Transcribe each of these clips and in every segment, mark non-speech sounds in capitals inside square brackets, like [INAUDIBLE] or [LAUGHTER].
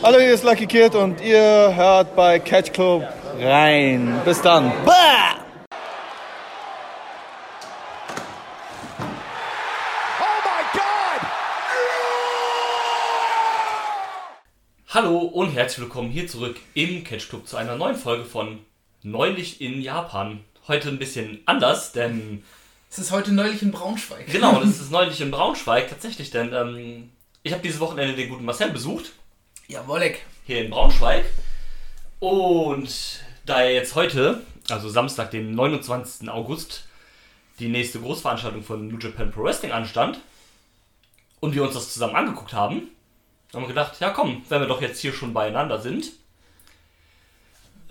Hallo, hier ist Lucky Kid und ihr hört bei Catch Club rein. Bis dann. Bah! Hallo und herzlich willkommen hier zurück im Catch Club zu einer neuen Folge von Neulich in Japan. Heute ein bisschen anders, denn Es ist heute neulich in Braunschweig. genau, das ist neulich in Braunschweig tatsächlich, denn ähm, ich habe dieses Wochenende den guten Marcel besucht Jawolleck. hier in Braunschweig und da er jetzt heute, also Samstag, den 29. August, die nächste Großveranstaltung von New Japan Pro Wrestling anstand und wir uns das zusammen angeguckt haben, haben wir gedacht, ja komm, wenn wir doch jetzt hier schon beieinander sind,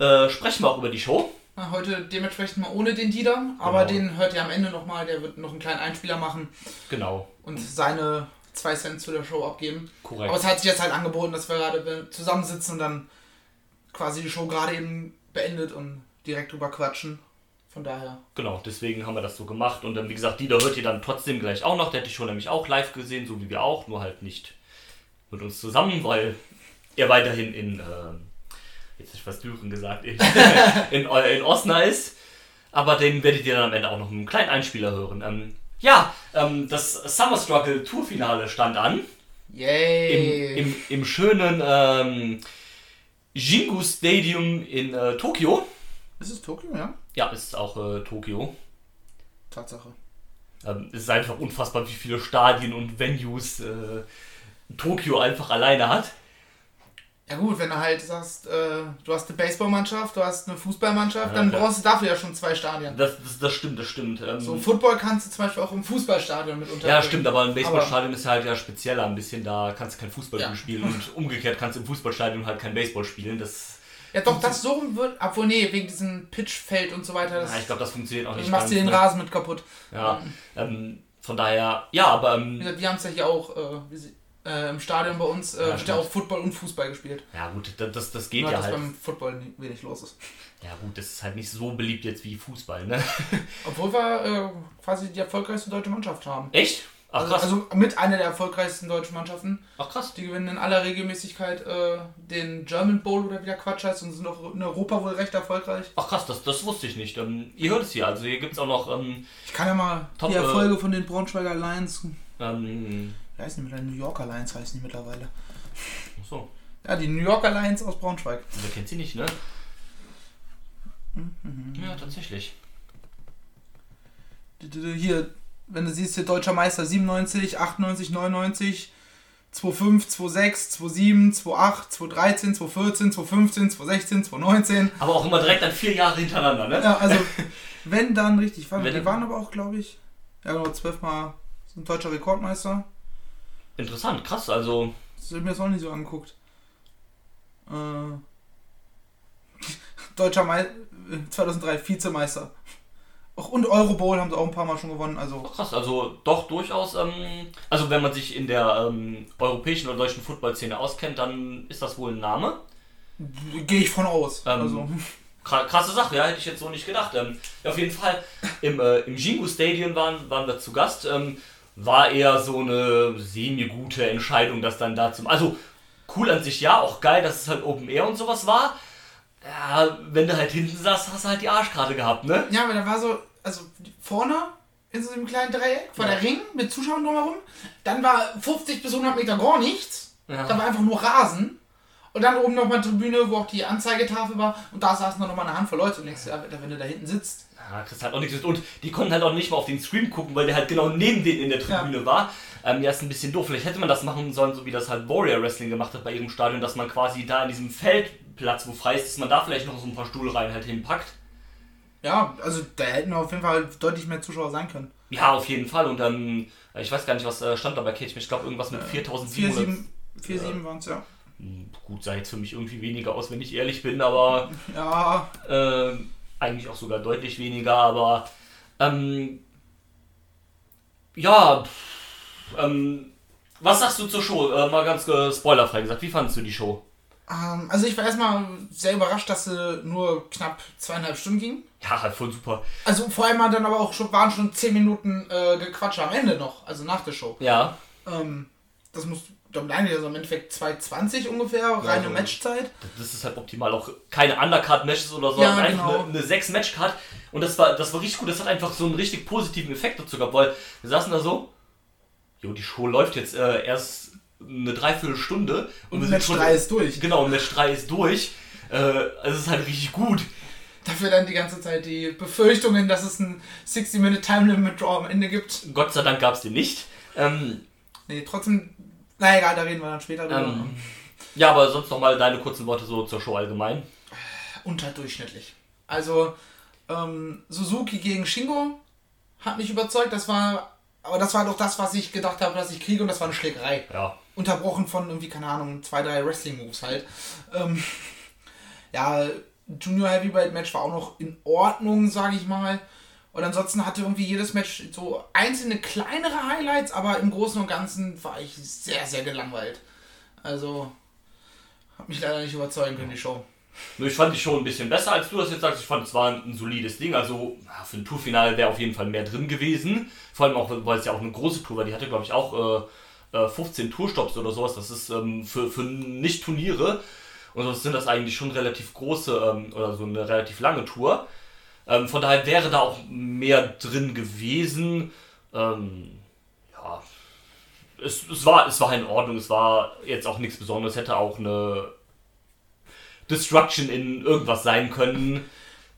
äh, sprechen wir auch über die Show. Na, Heute dementsprechend mal ohne den Dieter, aber Genau. den hört ihr am Ende nochmal. Der wird noch einen kleinen Einspieler machen Genau, und seine zwei Cent zu der Show abgeben. korrekt. Aber es hat sich jetzt halt angeboten, dass wir gerade zusammensitzen und dann quasi die Show gerade eben beendet und direkt drüber quatschen. Von daher. Genau, deswegen haben wir das so gemacht. Und dann, wie gesagt, Dieter hört ihr dann trotzdem gleich auch noch. Der hätte ich schon nämlich auch live gesehen, so wie wir auch, nur halt nicht mit uns zusammen, weil er weiterhin in, ähm, jetzt ich fast Düren gesagt, in, [LAUGHS] in, in Osna ist. Aber den werdet ihr dann am Ende auch noch mit einem kleinen Einspieler hören. Ähm, ja, ähm, das Summer Struggle Tourfinale stand an. Yay! Im, im, im schönen ähm, Jingu Stadium in äh, Tokio. ist es Tokio, ja? Ja, ist auch äh, Tokio. Tatsache. Ähm, es ist einfach unfassbar, wie viele Stadien und Venues äh, Tokio einfach alleine hat. Ja gut, wenn du halt sagst, äh, du hast eine Baseballmannschaft, du hast eine Fußballmannschaft, Ja, dann klar. brauchst du dafür ja schon zwei Stadien. Das, das, das stimmt, das stimmt. Ähm, So Football kannst du zum Beispiel auch im Fußballstadion mit unterbringen. ja, stimmt, aber ein Baseballstadion ist halt ja spezieller ein bisschen. Da kannst du kein Fußball Ja. spielen und [LAUGHS] umgekehrt kannst du im Fußballstadion halt kein Baseball spielen. Das, Ja, doch, das so wird. Obwohl, nee, wegen diesem Pitchfeld und so weiter. Das, ja, ich glaube, das funktioniert auch du nicht. machst dir den ne? Rasen mit kaputt. Ja, ähm, von daher, ja, aber ähm, wir haben es ja hier auch äh, äh, im Stadion bei uns. Äh, Ja, wird ja auch Football und Fußball gespielt. ja gut, das, das, geht Nur, ja dass halt. beim Football wenig los ist. Ja gut, das ist halt nicht so beliebt jetzt wie Fußball, ne? [LAUGHS] Obwohl wir äh, quasi die erfolgreichste deutsche Mannschaft haben. Echt? Ach Also, krass. also mit einer der erfolgreichsten deutschen Mannschaften. Ach krass. Die gewinnen in aller Regelmäßigkeit äh, den German Bowl oder wie der Quatsch heißt und sind auch in Europa wohl recht erfolgreich. Ach krass, das, das wusste ich nicht. Ähm, ihr hört es hier, also hier gibt es auch noch ähm, Ich kann ja mal Top, die äh, Erfolge von den Braunschweiger Lions. ähm, Wie heißen die mittlerweile? New Yorker Lions heißen die mittlerweile. so, Ja, die New Yorker Lions aus Braunschweig. wer kennt sie nicht, ne? Mhm. Ja, tatsächlich. Hier, wenn du siehst, hier deutscher Meister 97, 98, 99, 25, 26, 27, 28, 2013, 2014, 2015, 2016, 2019. Aber auch immer direkt dann vier Jahre hintereinander, ne? Ja, also, [LAUGHS] wenn dann richtig. Waren, die waren aber auch, glaube ich, ja, genau, zwölfmal deutscher Rekordmeister. Interessant, krass, also. Das habe ich mir das auch nicht so angeguckt. Äh, [LAUGHS] deutscher Meister, 2003 Vizemeister. Auch, und Euro Bowl haben sie auch ein paar Mal schon gewonnen. Also, krass, also doch durchaus, ähm, also wenn man sich in der ähm, europäischen oder deutschen Footballszene auskennt, dann ist das wohl ein Name. gehe ich von aus. Ähm, also, Kra- Krasse Sache, ja, hätte ich jetzt so nicht gedacht. Ähm, ja, auf jeden Fall, im, äh, im Jingu Stadion waren, waren wir zu Gast. War eher so eine semi-gute Entscheidung, das dann da zum. Also, cool an sich ja, auch geil, dass es halt Open Air und sowas war. Ja, wenn du halt hinten saßt, hast du halt die Arschkarte gehabt, ne? ja, aber da war so, also vorne in so einem kleinen Dreieck war Ja. der Ring mit Zuschauern drumherum. Dann war 50 bis 100 Meter gar nichts. Ja. Da war einfach nur Rasen. Und dann oben nochmal eine Tribüne, wo auch die Anzeigetafel war. Und da saßen noch mal eine Handvoll Leute. Und denkst, ja, wenn du da hinten sitzt. Ja, kriegst halt auch nichts mit. Und die konnten halt auch nicht mal auf den Screen gucken, weil der halt genau neben denen in der Tribüne war. Ähm, ja, ist ein bisschen doof. Vielleicht hätte man das machen sollen, so wie das halt Warrior Wrestling gemacht hat bei ihrem Stadion, dass man quasi da in diesem Feldplatz, wo frei ist, dass man da vielleicht noch so ein paar Stuhlreihen halt hinpackt. Ja, also da hätten auf jeden Fall deutlich mehr Zuschauer sein können. Ja, auf jeden Fall. Und ähm, ich weiß gar nicht, was äh, stand da bei Cage. Ich glaube, irgendwas mit 4700. 4-7 waren es, ja. Hm, Gut, sah jetzt für mich irgendwie weniger aus, wenn ich ehrlich bin, aber [LAUGHS] Ja, äh, eigentlich auch sogar deutlich weniger. Aber ähm, ja, pff, ähm, was sagst du zur Show? Äh, mal ganz äh, spoilerfrei gesagt, wie fandest du die Show? ähm, also ich war erstmal sehr überrascht, dass sie nur knapp zweieinhalb Stunden ging. Ja, halt voll super. Also vor allem dann aber auch schon, waren schon 10 Minuten äh, Gequatsche am Ende noch, also nach der Show. Ja, Ähm, das muss, Nein, also im Endeffekt 2,20 ungefähr, reine so. Matchzeit. Das ist halt optimal. Auch keine Undercard-Matches oder so, Ja, einfach genau. eine, eine 6-Match-Card. Und das war, das war richtig gut. Das hat einfach so einen richtig positiven Effekt dazu gehabt, weil wir saßen da so, jo, die Show läuft jetzt äh, erst eine Dreiviertelstunde. Und wir sind Match schon- 3 ist durch. Genau, und Match 3 ist durch. Äh, also es ist halt richtig gut. Dafür dann die ganze Zeit die Befürchtungen, dass es ein 60-Minute Time Limit Draw am Ende gibt. Gott sei Dank gab es den nicht. Ähm, Nee, trotzdem. Na egal, da reden wir dann später drüber. ähm, ja, aber sonst nochmal deine kurzen Worte so zur Show allgemein. Unterdurchschnittlich. Also, ähm, Suzuki gegen Shingo hat mich überzeugt. Das war. Aber das war doch das, was ich gedacht habe, dass ich kriege, und das war eine Schlägerei. Ja, Unterbrochen von irgendwie, keine Ahnung, zwei, drei Wrestling-Moves halt. Ähm, [LAUGHS] ja, Junior Heavyweight Match war auch noch in Ordnung, sage ich mal. Und ansonsten hatte irgendwie jedes Match so einzelne kleinere Highlights, aber im Großen und Ganzen war ich sehr, sehr gelangweilt. Also, hat mich leider nicht überzeugen können, die Show. Nur ich fand die Show ein bisschen besser, als du das jetzt sagst. Ich fand, es war ein solides Ding. Also für ein Tourfinale wäre auf jeden Fall mehr drin gewesen. Vor allem auch, weil es ja auch eine große Tour war. Die hatte, glaube ich, auch äh, äh, 15 Tourstops oder sowas. Das ist ähm, für, für Nicht-Turniere. Und sonst sind das eigentlich schon relativ große ähm, oder so eine relativ lange Tour. Ähm, von daher wäre da auch mehr drin gewesen. Ähm, ja, es, es, war, es war in Ordnung. Es war jetzt auch nichts Besonderes. Hätte auch eine Destruction in irgendwas sein können.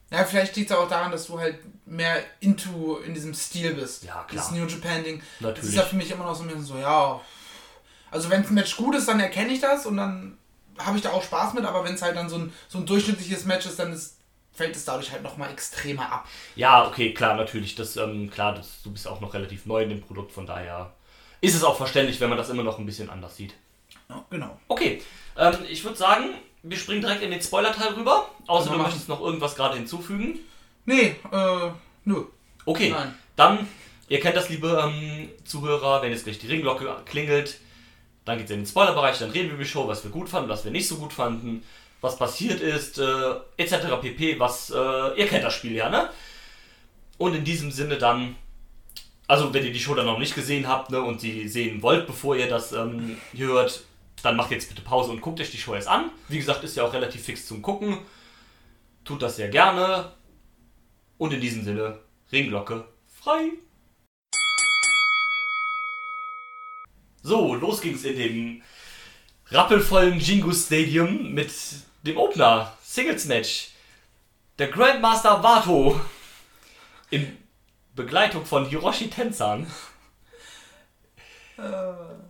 Ja, vielleicht liegt es auch daran, dass du halt mehr into in diesem Stil bist. Ja, klar. Das New Japan Ding. Das ist ja für mich immer noch so ein bisschen so, ja. Also wenn ein Match gut ist, dann erkenne ich das und dann habe ich da auch Spaß mit, aber wenn es halt dann so ein, so ein durchschnittliches Match ist, dann ist, fällt es dadurch halt nochmal extremer ab. Ja, okay, klar, natürlich. Das, ähm, klar, das, du bist auch noch relativ neu in dem Produkt, von daher ist es auch verständlich, wenn man das immer noch ein bisschen anders sieht. Ja, genau. Okay, ähm, ich würde sagen, wir springen direkt in den Spoiler-Teil rüber. Außer du wir möchtest noch irgendwas gerade hinzufügen. Nee, äh, nö. Okay, Nein. dann, ihr kennt das, liebe ähm, Zuhörer, wenn jetzt gleich die Ringglocke klingelt, dann geht es in den Spoilerbereich, dann reden wir über die Show, was wir gut fanden, was wir nicht so gut fanden, was passiert ist, äh, etc. pp. Was, äh, ihr kennt das Spiel ja, ne? Und in diesem Sinne dann, also wenn ihr die Show dann noch nicht gesehen habt ne, und sie sehen wollt, bevor ihr das ähm, hört, dann macht jetzt bitte Pause und guckt euch die Show erst an. Wie gesagt, ist ja auch relativ fix zum Gucken. Tut das sehr gerne. Und in diesem Sinne, Ringglocke frei. So, los ging's in dem rappelvollen Jingu Stadium mit dem Opener Singles Match. Der Grandmaster Wato in Begleitung von Hiroshi Tenzan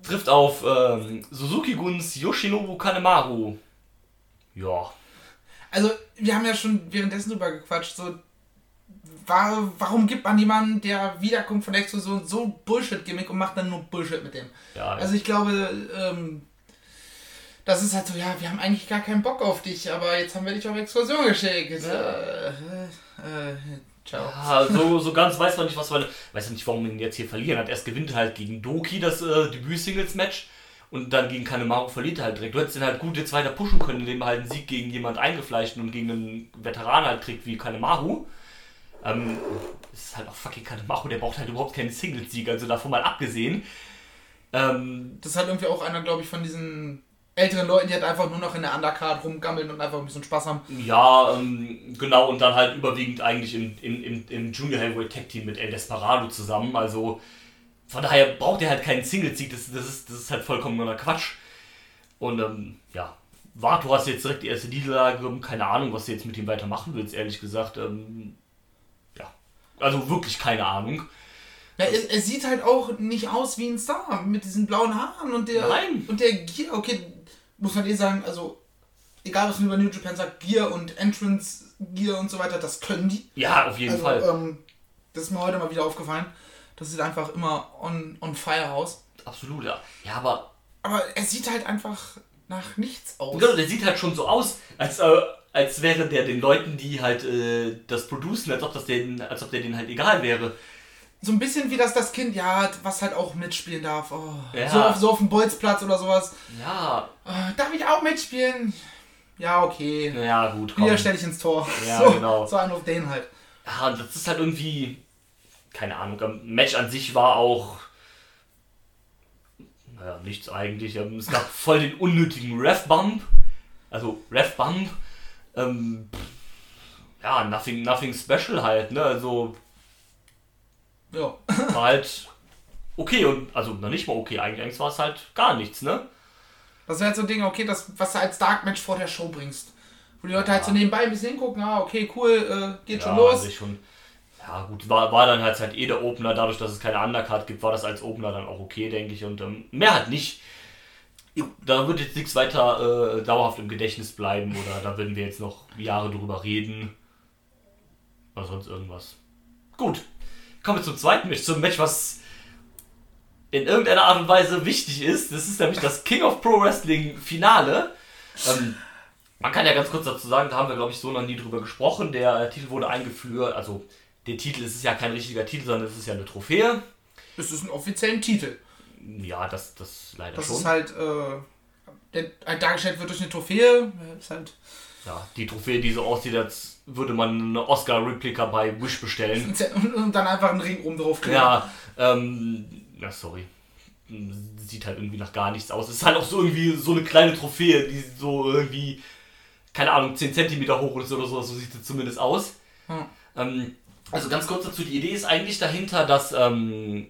trifft auf ähm, Suzuki Guns Yoshinobu Kanemaru. Ja, Also, wir haben ja schon währenddessen drüber gequatscht, so, war, warum gibt man jemanden, der wiederkommt von der Explosion, so Bullshit-Gimmick und macht dann nur Bullshit mit dem? ja. Also ich glaube, ähm, das ist halt so, ja, wir haben eigentlich gar keinen Bock auf dich, aber jetzt haben wir dich auf Exkursion geschickt. Äh, äh, äh, ciao. Ja, so, so ganz weiß man nicht, was man. Weiß nicht, warum man ihn jetzt hier verlieren hat. Erst gewinnt er halt gegen Doki das äh, Debüt-Singles-Match und dann gegen Kanemaru verliert er halt direkt. Du hättest ihn halt gut jetzt weiter pushen können, indem er halt einen Sieg gegen jemand eingefleischten und gegen einen Veteran halt kriegt wie Kanemaru. Ähm, es ist halt auch fucking Kanemaru, der braucht halt überhaupt keinen Singles-Sieg, also davon mal abgesehen. Ähm, Das ist halt irgendwie auch einer, glaube ich, von diesen älteren Leuten, die halt einfach nur noch in der Undercard rumgammeln und einfach ein bisschen Spaß haben. Ja, ähm, genau, und dann halt überwiegend eigentlich im, im, im, Junior Heavyweight Tag Team mit El Desperado zusammen. Also von daher braucht er halt keinen Single-Sieg, das, das, ist, das ist halt vollkommener Quatsch. Und ähm, ja, Vato hast jetzt direkt die erste Niederlage, keine Ahnung, was du jetzt mit ihm weitermachen willst, ehrlich gesagt. Ähm, ja, also wirklich keine Ahnung. Ja, er, er sieht halt auch nicht aus wie ein Star mit diesen blauen Haaren und der Nein. und der Gear. Okay, muss man eh sagen, also egal was man über New Japan sagt, Gear und Entrance Gear und so weiter, das können die. Ja, auf jeden also, Fall. Ähm, das ist mir heute mal wieder aufgefallen. Das sieht einfach immer on, on fire aus. Absolut, ja. Ja, aber Aber er sieht halt einfach nach nichts aus. Genau, der sieht halt schon so aus, als, äh, als wäre der den Leuten, die halt äh, das producen, als ob, das denen, als ob der denen halt egal wäre. So ein bisschen wie das das Kind, ja, was halt auch mitspielen darf. Oh, Ja. so, auf, so auf dem Bolzplatz oder sowas. Ja, Äh, darf ich auch mitspielen? Ja, okay. ja gut, komm. Wieder stelle ich ins Tor. Ja, [LAUGHS] so, genau. So einen auf den halt. Ja, und das ist halt irgendwie, keine Ahnung, das Match an sich war auch, Naja, nichts eigentlich. Ähm, Es gab voll den unnötigen Ref-Bump. Also Ref-Bump. Ähm, ja, nothing, nothing special halt, ne? Also Ja. [LAUGHS] war halt okay und also noch nicht mal okay, eigentlich, eigentlich war es halt gar nichts, ne? Das wäre halt so ein Ding, okay, das, was du als Dark Match vor der Show bringst. Wo die Leute halt so nebenbei ein bisschen hingucken, ah, okay, cool, äh, geht schon Ja, los. also ich schon. Ja, gut, war, war dann halt, halt eh der Opener, dadurch, dass es keine Undercard gibt, war das als Opener dann auch okay, denke ich. Und ähm, mehr halt nicht. Da wird jetzt nichts weiter äh, dauerhaft im Gedächtnis bleiben oder da werden wir jetzt noch Jahre drüber reden. Oder sonst irgendwas. Gut, kommen wir zum zweiten Match, zum Match, was in irgendeiner Art und Weise wichtig ist. Das ist nämlich das King of Pro Wrestling Finale. Ähm, man kann ja ganz kurz dazu sagen, da haben wir glaube ich so noch nie drüber gesprochen. Der Titel wurde eingeführt, also der Titel es ist ja kein richtiger Titel, sondern es ist ja eine Trophäe. Das ist ein offizieller Titel. Ja, das, das leider Das schon. ist halt, äh, dargestellt wird durch eine Trophäe. Ist halt, ja, die Trophäe, die so aussieht, als würde man eine Oscar-Replika bei Wish bestellen. [LAUGHS] und, dann einfach einen Ring oben drauf kleben. Ja, ähm, ja, sorry. Sieht halt irgendwie nach gar nichts aus. Es ist halt auch so irgendwie so eine kleine Trophäe, die so irgendwie, keine Ahnung, 10 cm hoch ist oder so, so sieht es zumindest aus. Hm. Ähm, also ganz kurz dazu, die Idee ist eigentlich dahinter, dass ähm,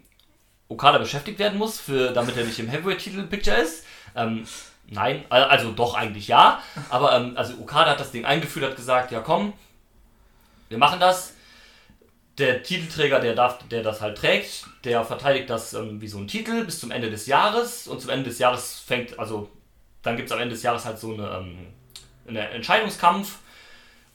Okada beschäftigt werden muss, für, damit er nicht im Heavyweight-Titel-Picture ist. Ähm, nein, al- also doch eigentlich ja. Aber ähm, also Okada hat das Ding eingeführt, hat gesagt, ja komm, wir machen das. Der Titelträger, der darf, der das halt trägt, der verteidigt das ähm, wie so ein Titel bis zum Ende des Jahres. Und zum Ende des Jahres fängt, also dann gibt es am Ende des Jahres halt so eine, ähm, eine Entscheidungskampf.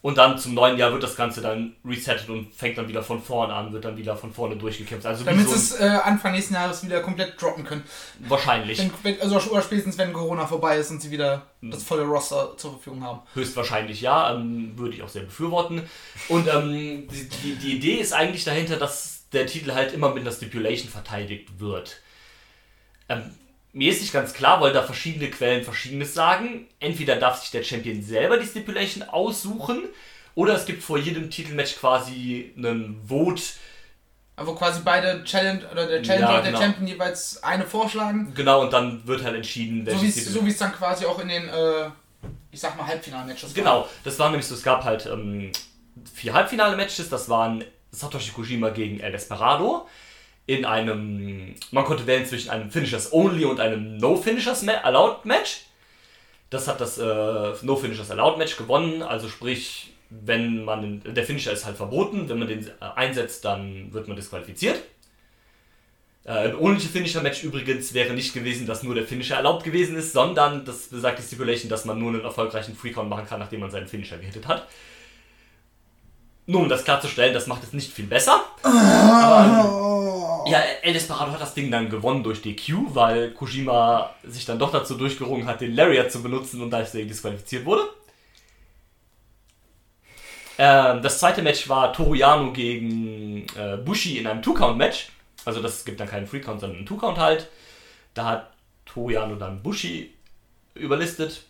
Und dann zum neuen Jahr wird das Ganze dann resettet und fängt dann wieder von vorne an, wird dann wieder von vorne durchgekämpft. Also Damit so es äh, Anfang nächsten Jahres wieder komplett droppen können. wahrscheinlich. Wenn, wenn, also oder spätestens wenn Corona vorbei ist und sie wieder Hm. das volle Roster zur Verfügung haben. Höchstwahrscheinlich ja, ähm, würde ich auch sehr befürworten. Und ähm, die, die, die Idee ist eigentlich dahinter, dass der Titel halt immer mit einer Stipulation verteidigt wird. Ähm, mir ist nicht ganz klar, weil da verschiedene Quellen Verschiedenes sagen. Entweder darf sich der Champion selber die Stipulation aussuchen, oder es gibt vor jedem Titelmatch quasi einen Vote. Wo quasi beide Challenge oder der Challenger Ja, und der genau. Champion jeweils eine vorschlagen. Genau, und dann wird halt entschieden, So wie welches es so wie's dann quasi auch in den, äh, ich sag mal, Halbfinalmatches war. Genau, das war nämlich so, es gab halt ähm, vier Halbfinale-Matches, das waren Satoshi Kojima gegen El Desperado in einem, man konnte wählen zwischen einem Finishers Only und einem No Finishers Allowed Match. Das hat das äh, No Finishers Allowed Match gewonnen, also sprich, wenn man, der Finisher ist halt verboten, wenn man den äh, einsetzt, dann wird man disqualifiziert. Äh, Im Only Finisher Match übrigens wäre nicht gewesen, dass nur der Finisher erlaubt gewesen ist, sondern das besagt die Stipulation, dass man nur einen erfolgreichen Freecount machen kann, nachdem man seinen Finisher gehittet hat. Nur um das klarzustellen, das macht es nicht viel besser. Aber, ähm, ja, El Desperado hat das Ding dann gewonnen durch DQ, weil Kojima sich dann doch dazu durchgerungen hat, den Lariat zu benutzen und deswegen disqualifiziert wurde. Ähm, das zweite Match war Toriano gegen äh, Bushi in einem Two-Count-Match. Also das gibt dann keinen Free-Count, sondern einen Two-Count halt. Da hat Toriano dann Bushi überlistet.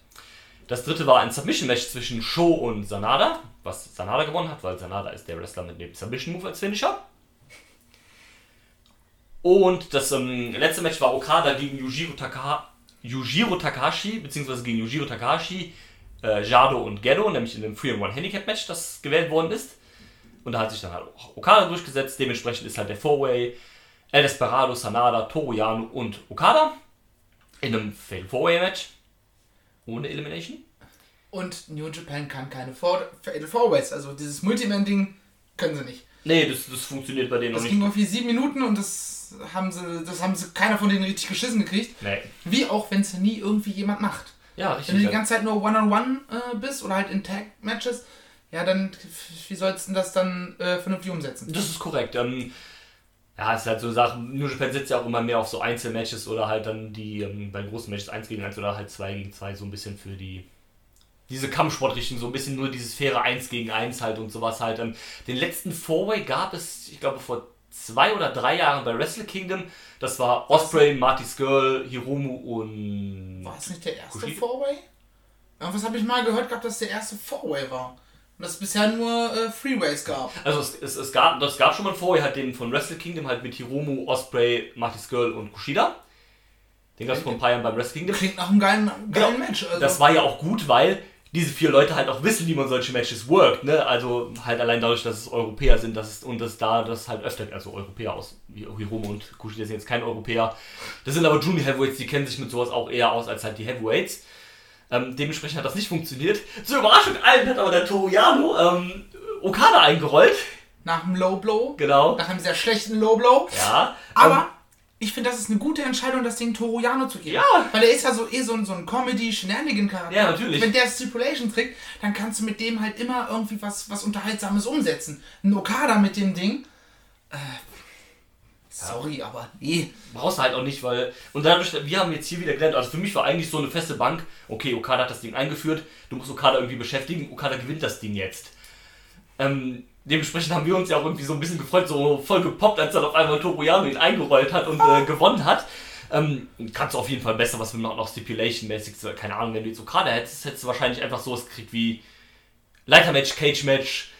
Das dritte war ein Submission-Match zwischen Sho und Sanada, was Sanada gewonnen hat, weil Sanada ist der Wrestler mit dem Submission-Move als Finisher. Und das ähm, letzte Match war Okada gegen Yujiro, Taka Yujiro Takahashi, beziehungsweise gegen Yujiro Takahashi, äh, Jado und Gedo, nämlich in einem 3-1 Handicap-Match, das gewählt worden ist. Und da hat sich dann halt auch Okada durchgesetzt. Dementsprechend ist halt der Four-Way El Desperado, Sanada, Toru Yano und Okada in einem Fatal Four-Way-Match. Ohne Elimination. Und New Japan kann keine Four- Fatal Fourways. Also dieses Multiman-Ding können sie nicht. Nee, das, das funktioniert bei denen noch Das nicht. ging irgendwie sieben Minuten und das haben sie, das haben sie keiner von denen richtig geschissen gekriegt. Nee. Wie auch wenn es nie irgendwie jemand macht. Ja, Wenn du richtig. die ganze Zeit nur One-on-One äh, bist oder halt in Tag-Matches, ja, dann wie sollst du das dann äh, vernünftig umsetzen? Das ist korrekt. Ähm, ja, es ist halt so Sachen, New Japan setzt ja auch immer mehr auf so Einzelmatches oder halt dann die ähm, bei großen Matches 1 gegen 1 oder halt 2 gegen 2 so ein bisschen für die diese Kampfsportrichtung, so ein bisschen nur dieses faire 1 gegen 1 halt und sowas halt. Ähm, den letzten Four-Way gab es, ich glaube, vor zwei oder drei Jahren bei Wrestle Kingdom. Das war Osprey, Marty Skrull, Hiromu und... War es nicht der erste Kushi? Four-Way? Irgendwas habe ich mal gehört gehabt, dass der erste Four-Way war. Und dass es bisher nur äh, Freeways gab. Also es, es, es, gab, es gab schon mal vorher halt den von Wrestle Kingdom halt mit Hiromu, Osprey, Marty Skrull und Kushida. Den gab es vor ein paar Jahren beim Wrestling Kingdom. Klingt nach einem geilen, geilen Genau. Match. Also, Das war ja auch gut, weil diese vier Leute halt auch wissen, wie man solche Matches workt, ne? Also halt allein dadurch, dass es Europäer sind, dass es, und dass da das halt öfter, also Europäer aus, wie Hiromo und Kushida sind jetzt kein Europäer. Das sind aber Junior Heavyweights, die kennen sich mit sowas auch eher aus als halt die Heavyweights. Ähm, dementsprechend hat das nicht funktioniert. Zur Überraschung allen hat aber der Toru Yano ähm, Okada eingerollt. nach einem Low Blow. Genau. Nach einem sehr schlechten Low Blow. Ja. Aber Ähm, ich finde, das ist eine gute Entscheidung, das Ding Toru Yano zu geben. Ja. Weil er ist ja so eh so ein, so ein Comedy-Shenanigan-Charakter. Ja, natürlich. Wenn der Stipulation trägt, dann kannst du mit dem halt immer irgendwie was, was Unterhaltsames umsetzen. Ein Okada mit dem Ding. Äh, sorry, aber nee. brauchst du halt auch nicht, weil. Und dadurch, wir haben jetzt hier wieder gelernt, also für mich war eigentlich so eine feste Bank, okay, Okada hat das Ding eingeführt, du musst Okada irgendwie beschäftigen, Okada gewinnt das Ding jetzt. Ähm, dementsprechend haben wir uns ja auch irgendwie so ein bisschen gefreut, so voll gepoppt, als dann auf einmal Toru Yano ihn eingerollt hat und äh, gewonnen hat. Ähm, kannst du auf jeden Fall besser, was wir noch, noch Stipulation-mäßig, keine Ahnung, wenn du jetzt Okada hättest, hättest du wahrscheinlich einfach sowas gekriegt wie Leitermatch, Cage-Match,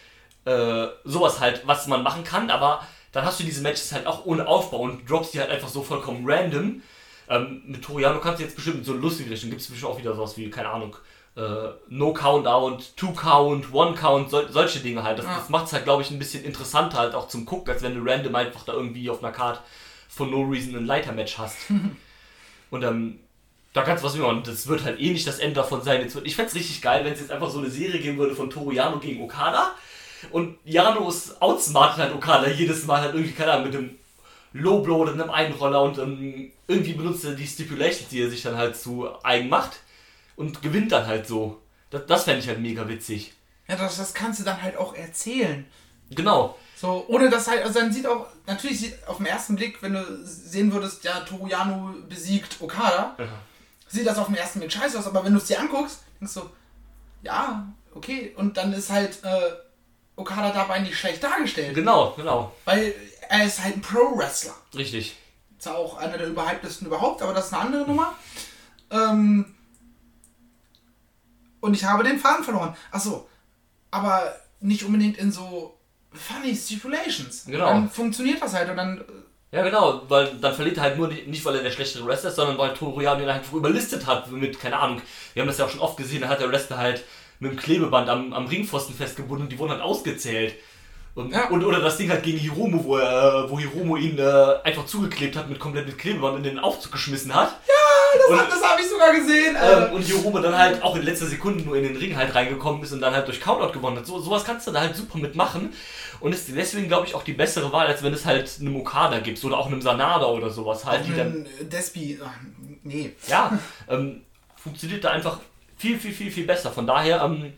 äh, sowas halt, was man machen kann, aber dann hast du diese Matches halt auch ohne Aufbau und droppst die halt einfach so vollkommen random. Ähm, mit Toriano kannst du jetzt bestimmt so eine lustige Richtung, gibt es bestimmt auch wieder sowas wie, keine Ahnung, äh, No Count Out, Two Count, One Count, sol solche Dinge halt. Das, Ja. das macht es halt, glaube ich, ein bisschen interessanter halt auch zum Gucken, als wenn du random einfach da irgendwie auf einer Karte for no reason ein Leitermatch hast. [LAUGHS] und ähm, da kannst du was machen. Das wird halt eh nicht das Ende davon sein. Jetzt wird, ich fände es richtig geil, wenn es jetzt einfach so eine Serie geben würde von Toru Yano gegen Okada. Und Janos outsmartet halt Okada jedes Mal halt irgendwie, keine Ahnung, mit einem Low Blow oder einem Einroller und ähm, irgendwie benutzt er die Stipulations, die er sich dann halt zu eigen macht und gewinnt dann halt so. Das, das fände ich halt mega witzig. Ja, das, das kannst du dann halt auch erzählen. Genau. So, ohne dass halt, also dann sieht auch, natürlich sieht auf den ersten Blick, wenn du sehen würdest, ja, Toru Yano besiegt Okada, sieht das auf den ersten Blick scheiße aus, aber wenn du es dir anguckst, denkst du, ja, okay, und dann ist halt äh, Okada dabei nicht schlecht dargestellt, Genau, genau. weil er ist halt ein Pro-Wrestler. Richtig. Zwar auch einer der überhyptesten überhaupt, aber das ist eine andere Nummer. Ähm, und ich habe den Faden verloren. Achso, aber nicht unbedingt in so funny Stipulations. Genau. Dann funktioniert das halt und dann. äh, Ja, genau, weil dann verliert er halt nur nicht, nicht weil er der schlechtere Wrestler ist, sondern weil Toru Yano ihn einfach überlistet hat mit, keine Ahnung, wir haben das ja auch schon oft gesehen, da hat der Wrestler halt mit dem Klebeband am, am Ringpfosten festgebunden und die wurden halt ausgezählt. Und, Ja. und oder das Ding halt gegen Hiromo, wo, er, wo Hiromo ihn äh, einfach zugeklebt hat mit komplett mit Klebeband in den Aufzug geschmissen hat. Das, Und- hat- das habe ich sogar gesehen. Ähm, und Hiromo dann halt auch in letzter Sekunde nur in den Ring halt reingekommen ist und dann halt durch Countout gewonnen hat. So, sowas kannst du da halt super mitmachen. Und ist deswegen, glaube ich, auch die bessere Wahl, als wenn es halt einem Okada gibt oder auch einem Sanada oder sowas halt. die dann, äh, Despi. ach, Nee. ja, ähm, funktioniert da einfach viel, viel, viel, viel besser. Von daher ähm,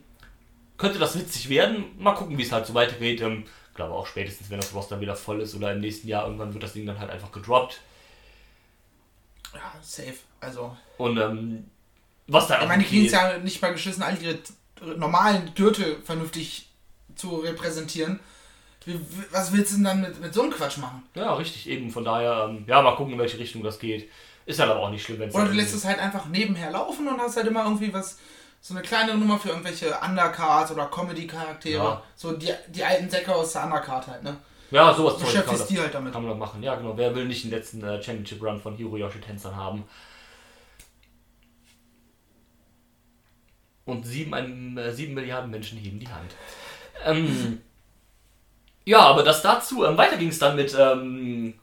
könnte das witzig werden. Mal gucken, wie es halt so weitergeht. Ähm, glaube auch spätestens, wenn das Roster wieder voll ist oder im nächsten Jahr irgendwann wird das Ding dann halt einfach gedroppt. Ja, safe. Also. Und ähm, was da Ich meine, die kriegen es ja nicht mal geschissen, all ihre normalen Gürtel vernünftig zu repräsentieren. Was willst du denn dann mit, mit so einem Quatsch machen? Ja, richtig, eben. Von daher, ähm, ja, mal gucken, in welche Richtung das geht. Ist halt aber auch nicht schlimm, wenn es. Oder du halt lässt es halt einfach nebenher laufen und hast halt immer irgendwie was, so eine kleine Nummer für irgendwelche Undercards oder Comedy-Charaktere. Ja. So die, die alten Säcke aus der Undercard halt, ne? Ja, sowas Tolles kann man, das, die halt damit. kann man machen. Ja, genau. Wer will nicht den letzten äh, Championship Run von Hiroyoshi Tensei haben? Und sieben, ein, äh, sieben Milliarden Menschen heben die Hand. Ähm, ja, aber das dazu. Ähm, weiter ging es dann mit ähm,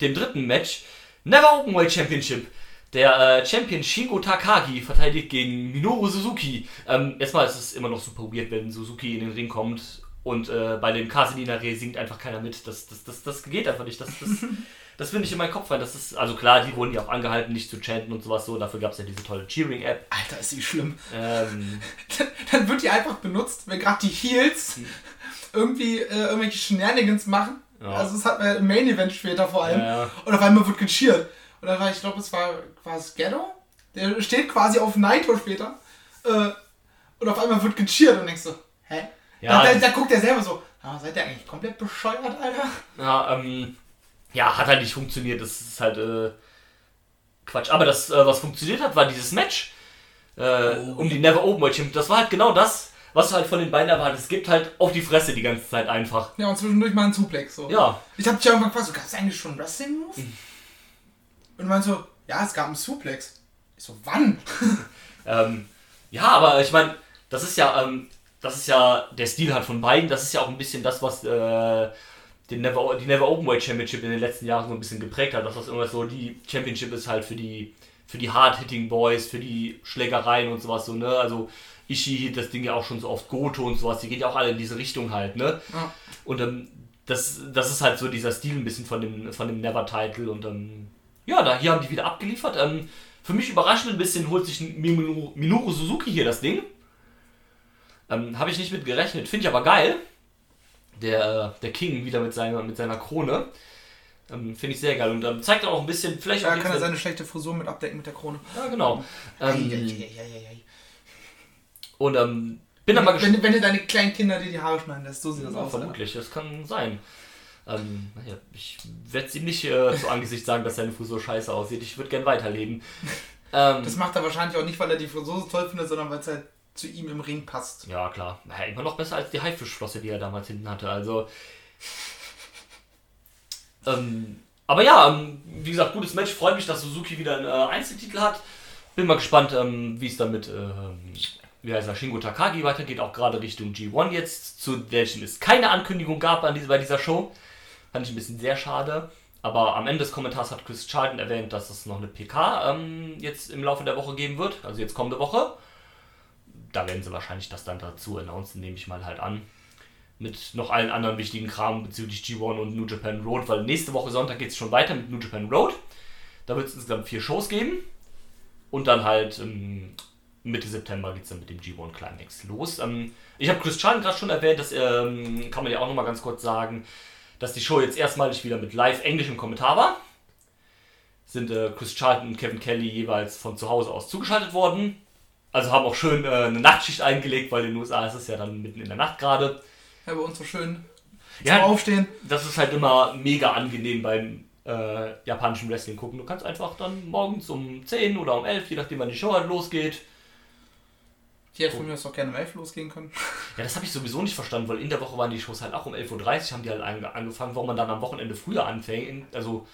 dem dritten Match. Never Openweight Championship. Der äh, Champion Shingo Takagi verteidigt gegen Minoru Suzuki. Ähm, erstmal ist es immer noch super weird, wenn Suzuki in den Ring kommt und äh, bei dem Kaseninare singt einfach keiner mit. Das, das, das, das geht einfach nicht. Das, das, [LAUGHS] das finde ich in meinen Kopf rein. Das ist, also klar, die wurden ja auch angehalten, nicht zu chanten und sowas so. Dafür gab es ja diese tolle Cheering-App. Alter, ist die schlimm. Ähm, [LAUGHS] Dann wird die einfach benutzt, wenn gerade die Heels irgendwie äh, irgendwelche Shenanigans machen. Ja. Also das hat man im Main Event später vor allem. Ja, ja. Und auf einmal wird gecheert. Und dann war, ich glaube, es war, war es Ghetto? Der steht quasi auf Naito später. Äh, und auf einmal wird gecheert und denkst so, hä? Ja, da, da, da guckt er selber so, ah, seid ihr eigentlich komplett bescheuert, Alter? Ja, ähm, ja, hat halt nicht funktioniert. Das ist halt äh, Quatsch. Aber das, äh, was funktioniert hat, war dieses Match äh, um die Never Open World Championship. Das war halt genau das, was du halt von den beiden erwartest. Es gibt halt auf die Fresse die ganze Zeit einfach. Ja, und zwischendurch mal ein Suplex. So. Ja, Ich hab dich irgendwann gefragt, so, gab es eigentlich schon einen Wrestling-Move? Und du meinst so, Ja, es gab einen Suplex. Ich so, wann? [LAUGHS] Ähm, ja, aber ich meine, das ist ja, ähm, das ist ja der Stil halt von beiden. Das ist ja auch ein bisschen das, was äh, den Never, die Never Openweight Championship in den letzten Jahren so ein bisschen geprägt hat. Dass das irgendwas so die Championship ist halt für die für die Hard-Hitting Boys, für die Schlägereien und sowas so, ne? Also Ishii das Ding ja auch schon so oft Goto und sowas, die gehen ja auch alle in diese Richtung halt, ne? Ja. Und ähm, das, das ist halt so dieser Stil ein bisschen von dem, von dem Never-Title und ähm, ja, da hier haben die wieder abgeliefert. Ähm, für mich überraschend ein bisschen holt sich Minoru, Minoru Suzuki hier das Ding. Ähm, Habe ich nicht mit gerechnet, finde ich aber geil. Der, der King wieder mit seiner, mit seiner Krone. Ähm, finde ich sehr geil und ähm, zeigt auch ein bisschen, vielleicht auch Da kann er eine- seine schlechte Frisur mit abdecken mit der Krone. Ja, genau. Ähm, Eieieiei. Und ähm, bin aber gespannt. wenn, wenn du deine kleinen Kinder dir die Haare schneiden lässt, so sieht das Ja, aus. vermutlich, das kann sein. Ähm, naja, ich werde ihm nicht äh, zu Angesicht sagen, dass seine Frisur scheiße aussieht. Ich würde gern weiterleben. Ähm, Das macht er wahrscheinlich auch nicht, weil er die Frisur so toll findet, sondern weil es halt zu ihm im Ring passt. ja, klar. Naja, immer noch besser als die Haifischflosse, die er damals hinten hatte. Also. Ähm, aber ja, ähm, wie gesagt, gutes Match. Freut mich, dass Suzuki wieder einen äh, Einzeltitel hat. Bin mal gespannt, ähm, wie es damit, ähm, wie heißt er, Shingo Takagi weitergeht. Auch gerade Richtung G1 jetzt, zu welchen es keine Ankündigung gab an diese, bei dieser Show. Fand ich ein bisschen sehr schade. Aber am Ende des Kommentars hat Chris Charlton erwähnt, dass es noch eine PK ähm, jetzt im Laufe der Woche geben wird. Also jetzt kommende Woche. Da werden sie wahrscheinlich das dann dazu announcen, nehme ich mal halt an. Mit noch allen anderen wichtigen Kram bezüglich G1 und New Japan Road, weil nächste Woche Sonntag geht es schon weiter mit New Japan Road. Da wird es insgesamt vier Shows geben. Und dann halt ähm, Mitte September geht es dann mit dem G1 Climax los. Ähm, ich habe Chris Charlton gerade schon erwähnt, das ähm, kann man ja auch nochmal ganz kurz sagen, dass die Show jetzt erstmalig wieder mit live englischem Kommentar war. Sind äh, Chris Charlton und Kevin Kelly jeweils von zu Hause aus zugeschaltet worden. Also haben auch schön äh, eine Nachtschicht eingelegt, weil in den USA ist es ja dann mitten in der Nacht gerade. Ja, bei uns so schön Ja. zum Aufstehen. Das ist halt immer mega angenehm beim äh, japanischen Wrestling gucken. Du kannst einfach dann morgens um 10 oder um 11, je nachdem wann die Show halt losgeht. Die hätte von mir aus auch gerne um 11 losgehen können. [LAUGHS] Ja, das habe ich sowieso nicht verstanden, weil in der Woche waren die Shows halt auch um 11.30 Uhr, haben die halt ange angefangen, warum man dann am Wochenende früher anfängt. Also,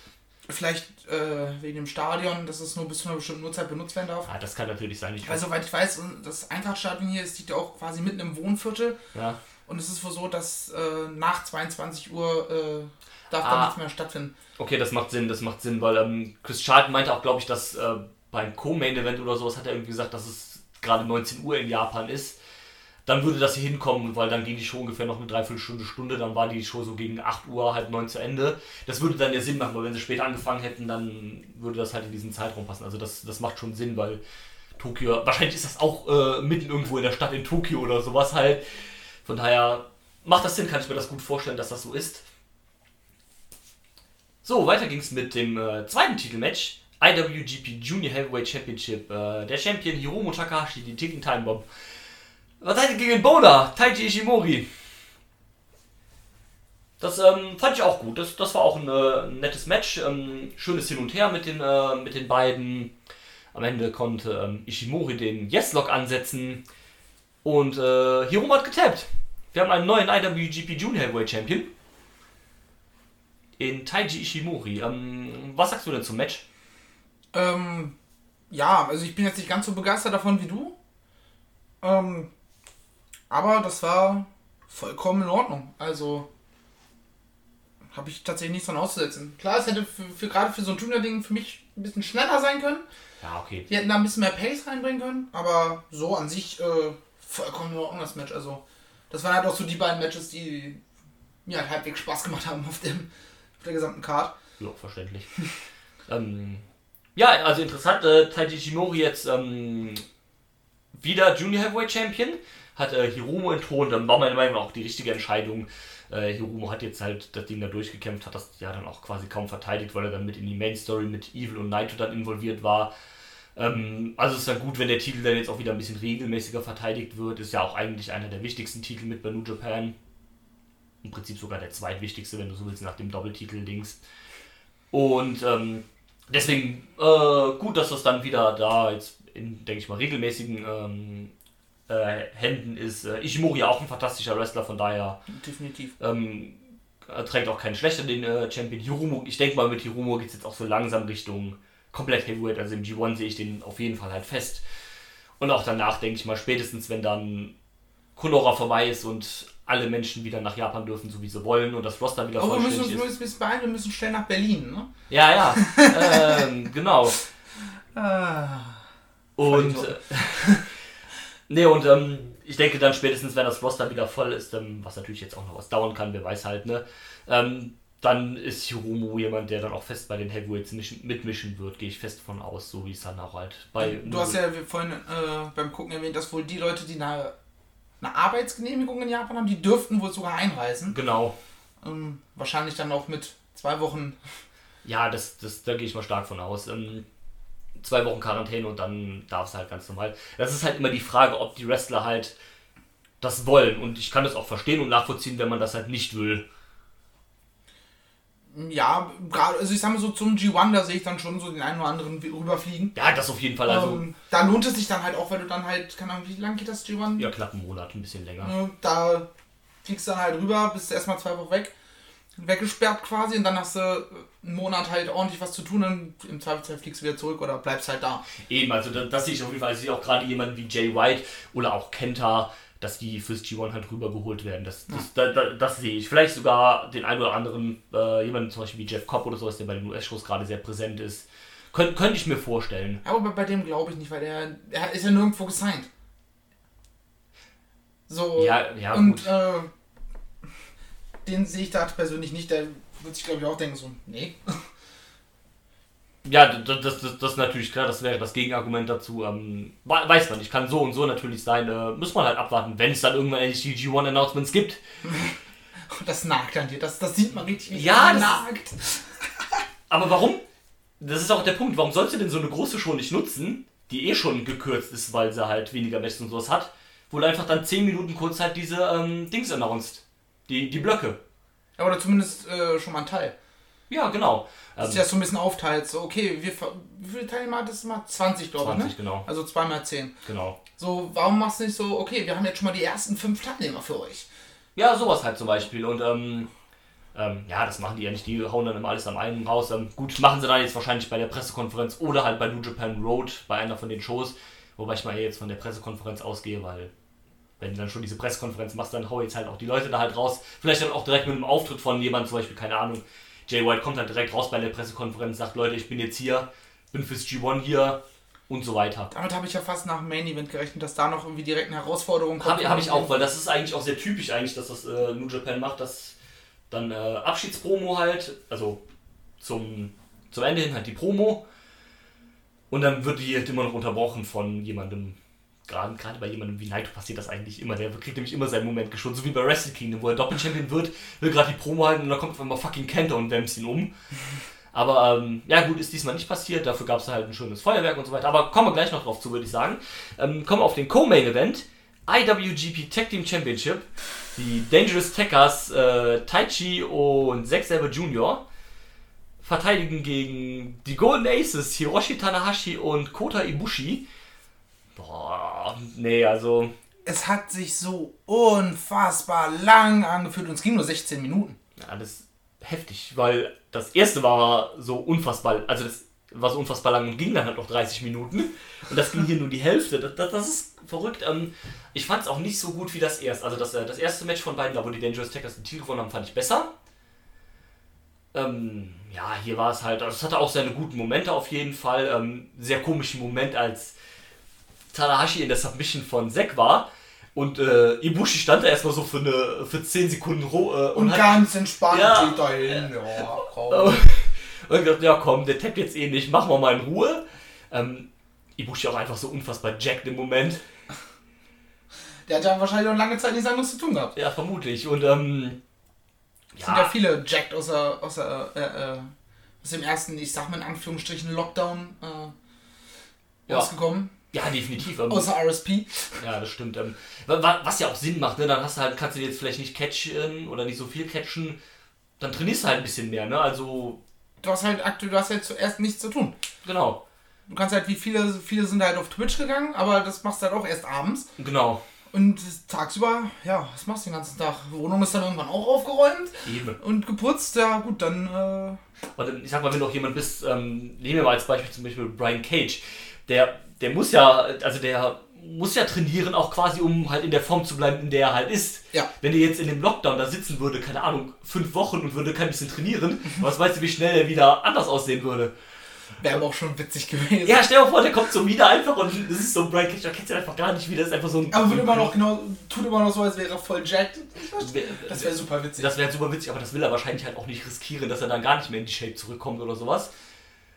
Vielleicht äh, wegen dem Stadion, dass es nur bis zu einer bestimmten Uhrzeit benutzt werden darf. ja, das kann natürlich sein. Ich Weil soweit ich weiß, das Eintrachtstadion hier ist liegt ja auch quasi mitten im Wohnviertel. ja. Und es ist wohl so, dass äh, nach 22 Uhr äh, darf Ah. da nichts mehr stattfinden. Okay, das macht Sinn, das macht Sinn, weil ähm, Chris Charlton meinte auch, glaube ich, dass äh, beim Co-Main-Event oder sowas hat er irgendwie gesagt, dass es gerade 19 Uhr in Japan ist. Dann würde das hier hinkommen, weil dann ging die Show ungefähr noch eine Dreiviertelstunde, Stunde, dann war die Show so gegen 8 Uhr, halb 9 zu Ende. Das würde dann ja Sinn machen, weil wenn sie später angefangen hätten, dann würde das halt in diesen Zeitraum passen. Also das, das macht schon Sinn, weil Tokio, wahrscheinlich ist das auch äh, mitten irgendwo in der Stadt in Tokio oder sowas halt. Von daher macht das Sinn, kann ich mir das gut vorstellen, dass das so ist. So, weiter ging es mit dem äh, zweiten Titelmatch. IWGP Junior Heavyweight Championship. Äh, der Champion Hiromu Takahashi, die Ticking Time Bomb. Was seid ihr gegen den Boulder? Taiji Ishimori. Das ähm, fand ich auch gut. Das, das war auch ein, äh, nettes Match. Ähm, schönes Hin und Her mit den, äh, mit den beiden. Am Ende konnte ähm, Ishimori den Yes-Lock ansetzen. Und äh, Hiromu hat getappt. Wir haben einen neuen IWGP Junior Heavyweight Champion. In Taiji Ishimori. Ähm, was sagst du denn zum Match? Ähm, ja, also ich bin jetzt nicht ganz so begeistert davon wie du. Ähm, aber das war vollkommen in Ordnung. Also habe ich tatsächlich nichts dran auszusetzen. Klar, es hätte für, für gerade für so ein Junior-Ding für mich ein bisschen schneller sein können. Ja, okay. Die hätten da ein bisschen mehr Pace reinbringen können. Aber so an sich äh, vollkommen in Ordnung das Match. Also das waren halt auch so die beiden Matches, die mir halt halbwegs Spaß gemacht haben auf, dem, auf der gesamten Card. Ja, verständlich. [LAUGHS] ähm, ja, also interessant, äh, Taiji Ishimori jetzt ähm, wieder Junior Heavyweight Champion, hat äh, Hiromu entthront, dann war meiner Meinung auch die richtige Entscheidung. Äh, Hiromu hat jetzt halt das Ding da durchgekämpft, hat das ja dann auch quasi kaum verteidigt, weil er dann mit in die Main Story mit Evil und Naito dann involviert war. Ähm, also ist dann gut, wenn der Titel dann jetzt auch wieder ein bisschen regelmäßiger verteidigt wird. Ist ja auch eigentlich einer der wichtigsten Titel mit New Japan. Im Prinzip sogar der zweitwichtigste, wenn du so willst, nach dem Doppeltitel-Dings. Und ähm, deswegen äh, gut, dass das dann wieder da jetzt in, denke ich mal, regelmäßigen ähm, äh, Händen ist. Äh, Ishimori ja auch ein fantastischer Wrestler, von daher Definitiv. ähm, er trägt auch keinen schlechter den äh, Champion Hiromu. Ich denke mal, mit Hiromu geht es jetzt auch so langsam Richtung komplett Heavyweight, also im G1 sehe ich den auf jeden Fall halt fest. Und auch danach denke ich mal, spätestens wenn dann Konora vorbei ist und alle Menschen wieder nach Japan dürfen, so wie sie wollen und das Roster wieder Aber wir müssen vollständig uns ist. nur bis beeilen, wir müssen schnell nach Berlin, ne? Ja, ja, ähm, [LAUGHS] genau. Ah. Und äh, [LAUGHS] nee, und ähm, ich denke dann spätestens, wenn das Roster wieder voll ist, ähm, was natürlich jetzt auch noch was dauern kann, wer weiß halt, ne? Ähm, dann ist Hiromu jemand, der dann auch fest bei den Heavyweights mischen, mitmischen wird, gehe ich fest von aus, so wie es dann auch halt bei. Du hast ja vorhin äh, beim Gucken erwähnt, dass wohl die Leute, die eine, eine Arbeitsgenehmigung in Japan haben, die dürften wohl sogar einreisen. Genau. Ähm, wahrscheinlich dann auch mit zwei Wochen. Ja, das, das, da gehe ich mal stark von aus. Ähm, zwei Wochen Quarantäne und dann darf es halt ganz normal. Das ist halt immer die Frage, ob die Wrestler halt das wollen. Und ich kann das auch verstehen und nachvollziehen, wenn man das halt nicht will. Ja, gerade, also ich sag mal so zum G1, da sehe ich dann schon so den einen oder anderen rüberfliegen. Ja, das auf jeden Fall. Also, ähm, da lohnt es sich dann halt auch, weil du dann halt, keine Ahnung, wie lang geht das G1? ja, knapp einen Monat, ein bisschen länger. Ne, Da fliegst du dann halt rüber, bist erstmal zwei Wochen weg, weggesperrt quasi und dann hast du einen Monat halt ordentlich was zu tun und im Zweifelsfall fliegst du wieder zurück oder bleibst halt da. Eben, also das, das sehe ich auf jeden Fall. Ich sehe auch gerade jemanden wie Jay White oder auch Kenta, dass die fürs G1 halt rübergeholt werden. Das, das, da, da, das sehe ich. Vielleicht sogar den einen oder anderen, äh, jemanden zum Beispiel wie Jeff Cobb oder sowas, der bei den US-Shows gerade sehr präsent ist. Könnt, könnte ich mir vorstellen. Aber bei, bei dem glaube ich nicht, weil der, der ist ja nirgendwo gesigned. So. Ja, ja, und gut. äh, den sehe ich da persönlich nicht. Der wird sich, glaube ich, auch denken, so, nee. Ja, das, das, das, ist natürlich klar, das wäre das Gegenargument dazu. Ähm, we- weiß man, ich kann so und so natürlich sein. Äh, muss man halt abwarten, wenn es dann irgendwann endlich die G1-Announcements gibt. [LAUGHS] Das nagt an dir. Das, das sieht man richtig. Ja, das- nagt. [LAUGHS] Aber warum? Das ist auch der Punkt. Warum sollst du denn so eine große Show nicht nutzen, die eh schon gekürzt ist, weil sie halt weniger Matches und sowas hat, wo du einfach dann 10 Minuten kurz halt diese ähm, Dings announced. Die, die Blöcke. Oder zumindest äh, schon mal ein Teil. Ja, genau. Dass Ähm, du das so ein bisschen aufteilt. So, okay, wir, wie viele Teilnehmer hat das mal? 20, glaube ich, 20, ne? genau. Also 2 mal 10. Genau. So, warum machst du nicht so, okay, wir haben jetzt schon mal die ersten fünf Teilnehmer für euch. Ja, sowas halt zum Beispiel. Und ähm, ähm, ja, das machen die ja nicht. Die hauen dann immer alles am einen raus. Ähm, gut, machen sie dann jetzt wahrscheinlich bei der Pressekonferenz oder halt bei New Japan Road, bei einer von den Shows. Wobei ich mal eher jetzt von der Pressekonferenz ausgehe, weil wenn du dann schon diese Pressekonferenz machst, dann hau jetzt halt auch die Leute da halt raus. Vielleicht dann auch direkt mit einem Auftritt von jemandem, zum Beispiel, keine Ahnung, Jay White kommt halt direkt raus bei der Pressekonferenz, sagt, Leute, ich bin jetzt hier, bin fürs G1 hier und so weiter. Damit habe ich ja fast nach dem Main Event gerechnet, dass da noch irgendwie direkt eine Herausforderung kommt. Habe hab ich auch, weil das ist eigentlich auch sehr typisch eigentlich, dass das äh, New Japan macht, dass dann äh, Abschiedspromo halt, also zum, zum Ende hin halt die Promo und dann wird die halt immer noch unterbrochen von jemandem, gerade gerade bei jemandem wie Naito passiert das eigentlich immer, der kriegt nämlich immer seinen Moment geschoben, so wie bei Wrestle Kingdom, wo er Doppelchampion wird, will gerade die Promo halten und dann kommt auf einmal fucking Kenta und wämst ihn um. [LAUGHS] Aber ähm, ja gut, ist diesmal nicht passiert, dafür gab es halt ein schönes Feuerwerk und so weiter. Aber kommen wir gleich noch drauf zu, würde ich sagen. Ähm, kommen wir auf den Co-Main-Event. IWGP Tag Team Championship. Die Dangerous Tackers äh, Taichi und Zack Sabre Jr. verteidigen gegen die Golden Aces Hiroshi Tanahashi und Kota Ibushi. Boah, nee, also Es hat sich so unfassbar lang angefühlt und es ging nur 16 Minuten. Ja, das ist heftig, weil das erste war so unfassbar, also das war so unfassbar lang und ging dann halt noch 30 Minuten. Und das ging hier nur die Hälfte. Das, das, das ist verrückt. Ähm, ich fand es auch nicht so gut wie das erste. Also das, äh, das erste Match von beiden, da wo die Dangerous Tackers den Titel gewonnen haben, fand ich besser. Ähm, ja, hier war es halt, also es hatte auch seine guten Momente auf jeden Fall. Ähm, sehr komischen Moment, als Tanahashi in der Submission von Zack war. Und äh, Ibushi stand da erstmal so für, eine, für 10 Sekunden roh, äh, Und hat- ganz entspannt Ja. geht da hin. Ja, komm. [LAUGHS] und ich dachte, ja komm, der tappt jetzt eh nicht, machen wir mal in Ruhe. Ähm, Ibushi auch einfach so unfassbar jacked im Moment. Der hat ja wahrscheinlich auch lange Zeit nichts anderes zu tun gehabt. Ja, vermutlich. Und ähm, Es sind ja viele jacked außer, außer äh, äh, aus dem ersten, ich sag mal in Anführungsstrichen, Lockdown äh, Ja. rausgekommen. ja, definitiv. Ähm, Außer RSP. ja, das stimmt. Ähm, wa- wa- was ja auch Sinn macht, ne? Dann hast du halt, kannst du jetzt vielleicht nicht catchen oder nicht so viel catchen. Dann trainierst du halt ein bisschen mehr, ne? Also, Du hast halt aktuell, du hast halt zuerst nichts zu tun. genau. Du kannst halt, wie viele, viele sind halt auf Twitch gegangen, aber das machst du halt auch erst abends. Genau. Und tagsüber, ja, was machst du den ganzen Tag? Wohnung ist dann irgendwann auch aufgeräumt Eben. und geputzt. Ja, gut, dann. Äh, Und ich sag mal, wenn du auch jemand bist, ähm, nehmen wir mal als Beispiel zum Beispiel Brian Cage, der, der muss ja, also der muss ja trainieren, auch quasi, um halt in der Form zu bleiben, in der er halt ist. Ja. Wenn er jetzt in dem Lockdown da sitzen würde, keine Ahnung, fünf Wochen und würde kein bisschen trainieren, was weißt du, wie schnell er wieder anders aussehen würde? Wäre aber auch schon witzig gewesen. Ja, stell dir vor, der kommt so wieder einfach und das ist so ein Brian da kennst du einfach gar nicht wieder, das ist einfach so ein. Aber wird immer noch genau, tut immer noch so, als wäre er voll jacked. Das wäre super witzig. Das wäre super witzig, aber das will er wahrscheinlich halt auch nicht riskieren, dass er dann gar nicht mehr in die Shape zurückkommt oder sowas.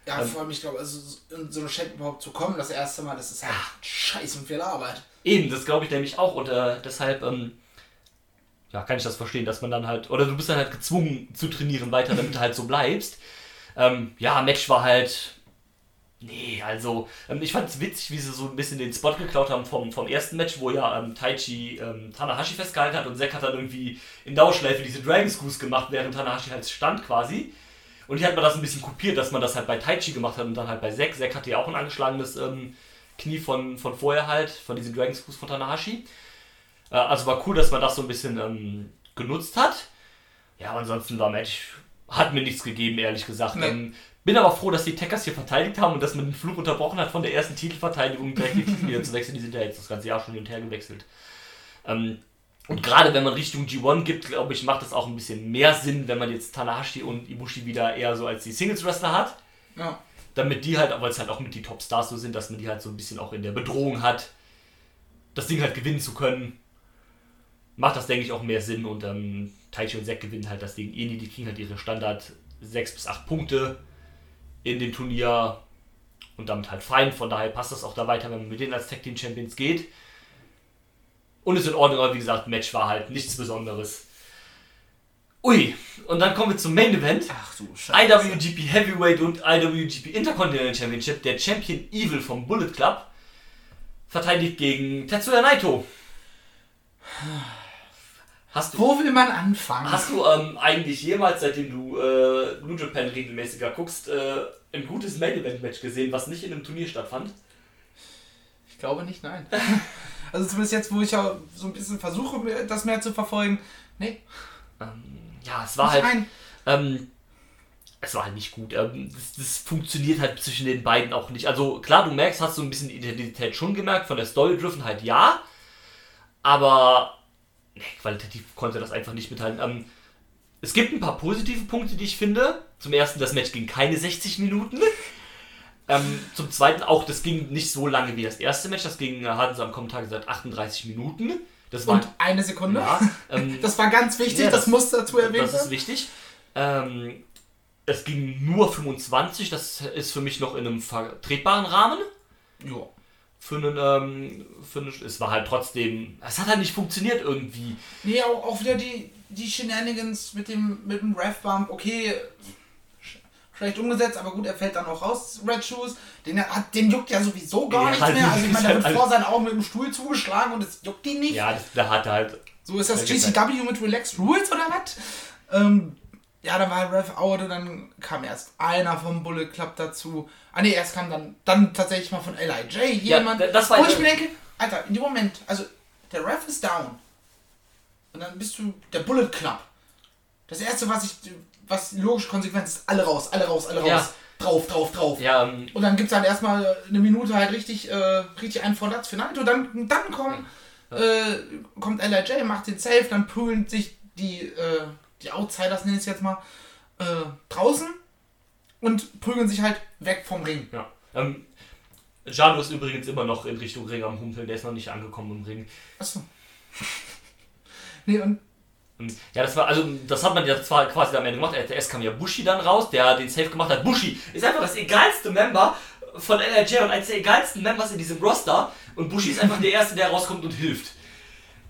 Ja, vor allem, ich glaube, also in so eine Shape überhaupt zu kommen, das erste Mal, das ist halt scheiße und viel Arbeit. Eben, das glaube ich nämlich auch und äh, deshalb ähm, ja, kann ich das verstehen, dass man dann halt, oder du bist dann halt gezwungen zu trainieren weiter, damit du halt so bleibst. Ähm, ja, Match war halt, nee, also ähm, ich fand es witzig, wie sie so ein bisschen den Spot geklaut haben vom, vom ersten Match, wo ja ähm, Taichi ähm, Tanahashi festgehalten hat und Zack hat dann irgendwie in Dauerschleife diese Dragon Screws gemacht, während Tanahashi halt stand quasi. Und hier hat man das ein bisschen kopiert, dass man das halt bei Taichi gemacht hat und dann halt bei Zack. Zack hatte ja auch ein angeschlagenes ähm, Knie von, von vorher halt, von diesen Dragon Screws von Tanahashi. Äh, also war cool, dass man das so ein bisschen ähm, genutzt hat. Ja, aber ansonsten war Match, hat mir nichts gegeben, ehrlich gesagt. Nee. Ähm, bin aber froh, dass die Tackers hier verteidigt haben und dass man den Flug unterbrochen hat von der ersten Titelverteidigung direkt die Titel wieder [LAUGHS] zu wechseln. Die sind ja jetzt das ganze Jahr schon hin und her gewechselt. Ähm, und gerade wenn man Richtung G1 gibt, glaube ich, macht das auch ein bisschen mehr Sinn, wenn man jetzt Tanahashi und Ibushi wieder eher so als die Singles-Wrestler hat. Ja. Damit die halt, weil es halt auch mit die Top-Stars so sind, dass man die halt so ein bisschen auch in der Bedrohung hat, das Ding halt gewinnen zu können. Macht das, denke ich, auch mehr Sinn und ähm, Taichi und Zack gewinnen halt das Ding eh nie. Die kriegen halt ihre Standard 6 bis 8 Punkte in dem Turnier und damit halt fein. Von daher passt das auch da weiter, wenn man mit denen als Tag Team Champions geht. Und ist in Ordnung, aber wie gesagt, Match war halt nichts Besonderes. Ui, und dann kommen wir zum Main Event. Ach du Scheiße. IWGP Heavyweight und IWGP Intercontinental Championship. Der Champion Evil vom Bullet Club verteidigt gegen Tetsuya Naito. Hast du, Wo will man anfangen? hast du ähm, eigentlich jemals, seitdem du äh, New Japan regelmäßiger guckst, äh, ein gutes Main Event Match gesehen, was nicht in einem Turnier stattfand? Ich glaube nicht, nein. [LAUGHS] Also zumindest jetzt, wo ich ja so ein bisschen versuche, das mehr zu verfolgen. Nee, Ähm, ja, es war halt. nein. Ähm, es war halt nicht gut. Ähm, das, das funktioniert halt zwischen den beiden auch nicht. Also klar, du merkst, hast du ein bisschen die Identität schon gemerkt, von der Story-Driven halt ja. Aber nee, qualitativ konnte das einfach nicht mithalten. Ähm, es gibt ein paar positive Punkte, die ich finde. Zum ersten, das Match ging keine 60 Minuten. Ähm, zum zweiten auch, das ging nicht so lange wie das erste Match. Das ging, äh, hatten sie am Kommentar gesagt, 38 Minuten. Das war, Und eine Sekunde. ja, ähm, [LAUGHS] Das war ganz wichtig, Ja, das, das- muss dazu erwähnt das ist wichtig. Ähm, es ging nur 25, das ist für mich noch in einem vertretbaren Rahmen. Ja. Für einen, ähm, für einen, es war halt trotzdem, es hat halt nicht funktioniert irgendwie. Nee, auch, auch wieder die, die Shenanigans mit dem, mit dem Ref-Bump. Okay, schlecht umgesetzt, aber gut, er fällt dann auch raus, Red Shoes. Den, hat, den juckt ja sowieso gar Ja, nichts halt mehr. Also ich meine, der [LAUGHS] wird halt vor seinen Augen mit dem Stuhl zugeschlagen und es juckt ihn nicht. Ja, das, da hat er halt, So ist das Ja, GCW mit Relaxed Rules oder was? Ähm, ja, dann war Ref out und dann kam erst einer vom Bullet Club dazu. Ah ne, erst kam dann, dann tatsächlich mal von LIJ Ja, jemand. da- das war wo ja- ich mir denke, Alter, in dem Moment, also der Ref ist down. Und dann bist du der Bullet Club. Das erste, was ich, was logische Konsequenz ist, alle raus, alle raus, alle raus. Ja. Drauf, drauf, drauf. ja, ähm, Und dann gibt es halt erstmal eine Minute halt richtig, äh, richtig einen Vorlatz für Naito. Dann, dann kommt, äh, kommt LIJ, macht den Safe, dann prügeln sich die, äh, die Outsiders, nenne ich es jetzt mal, äh, draußen und prügeln sich halt weg vom Ring. ja. Ähm, Jano ist übrigens immer noch in Richtung Ring am Humpeln, der ist noch nicht angekommen im Ring. Achso. [LAUGHS] nee, und Und ja, das war, also das hat man ja zwar quasi am Ende gemacht. Erst kam ja Bushi dann raus, der den Safe gemacht hat. Bushi ist einfach das egalste Member von LRJ und eines der egalsten Members in diesem Roster. Und Bushi ist einfach der Erste, der rauskommt und hilft.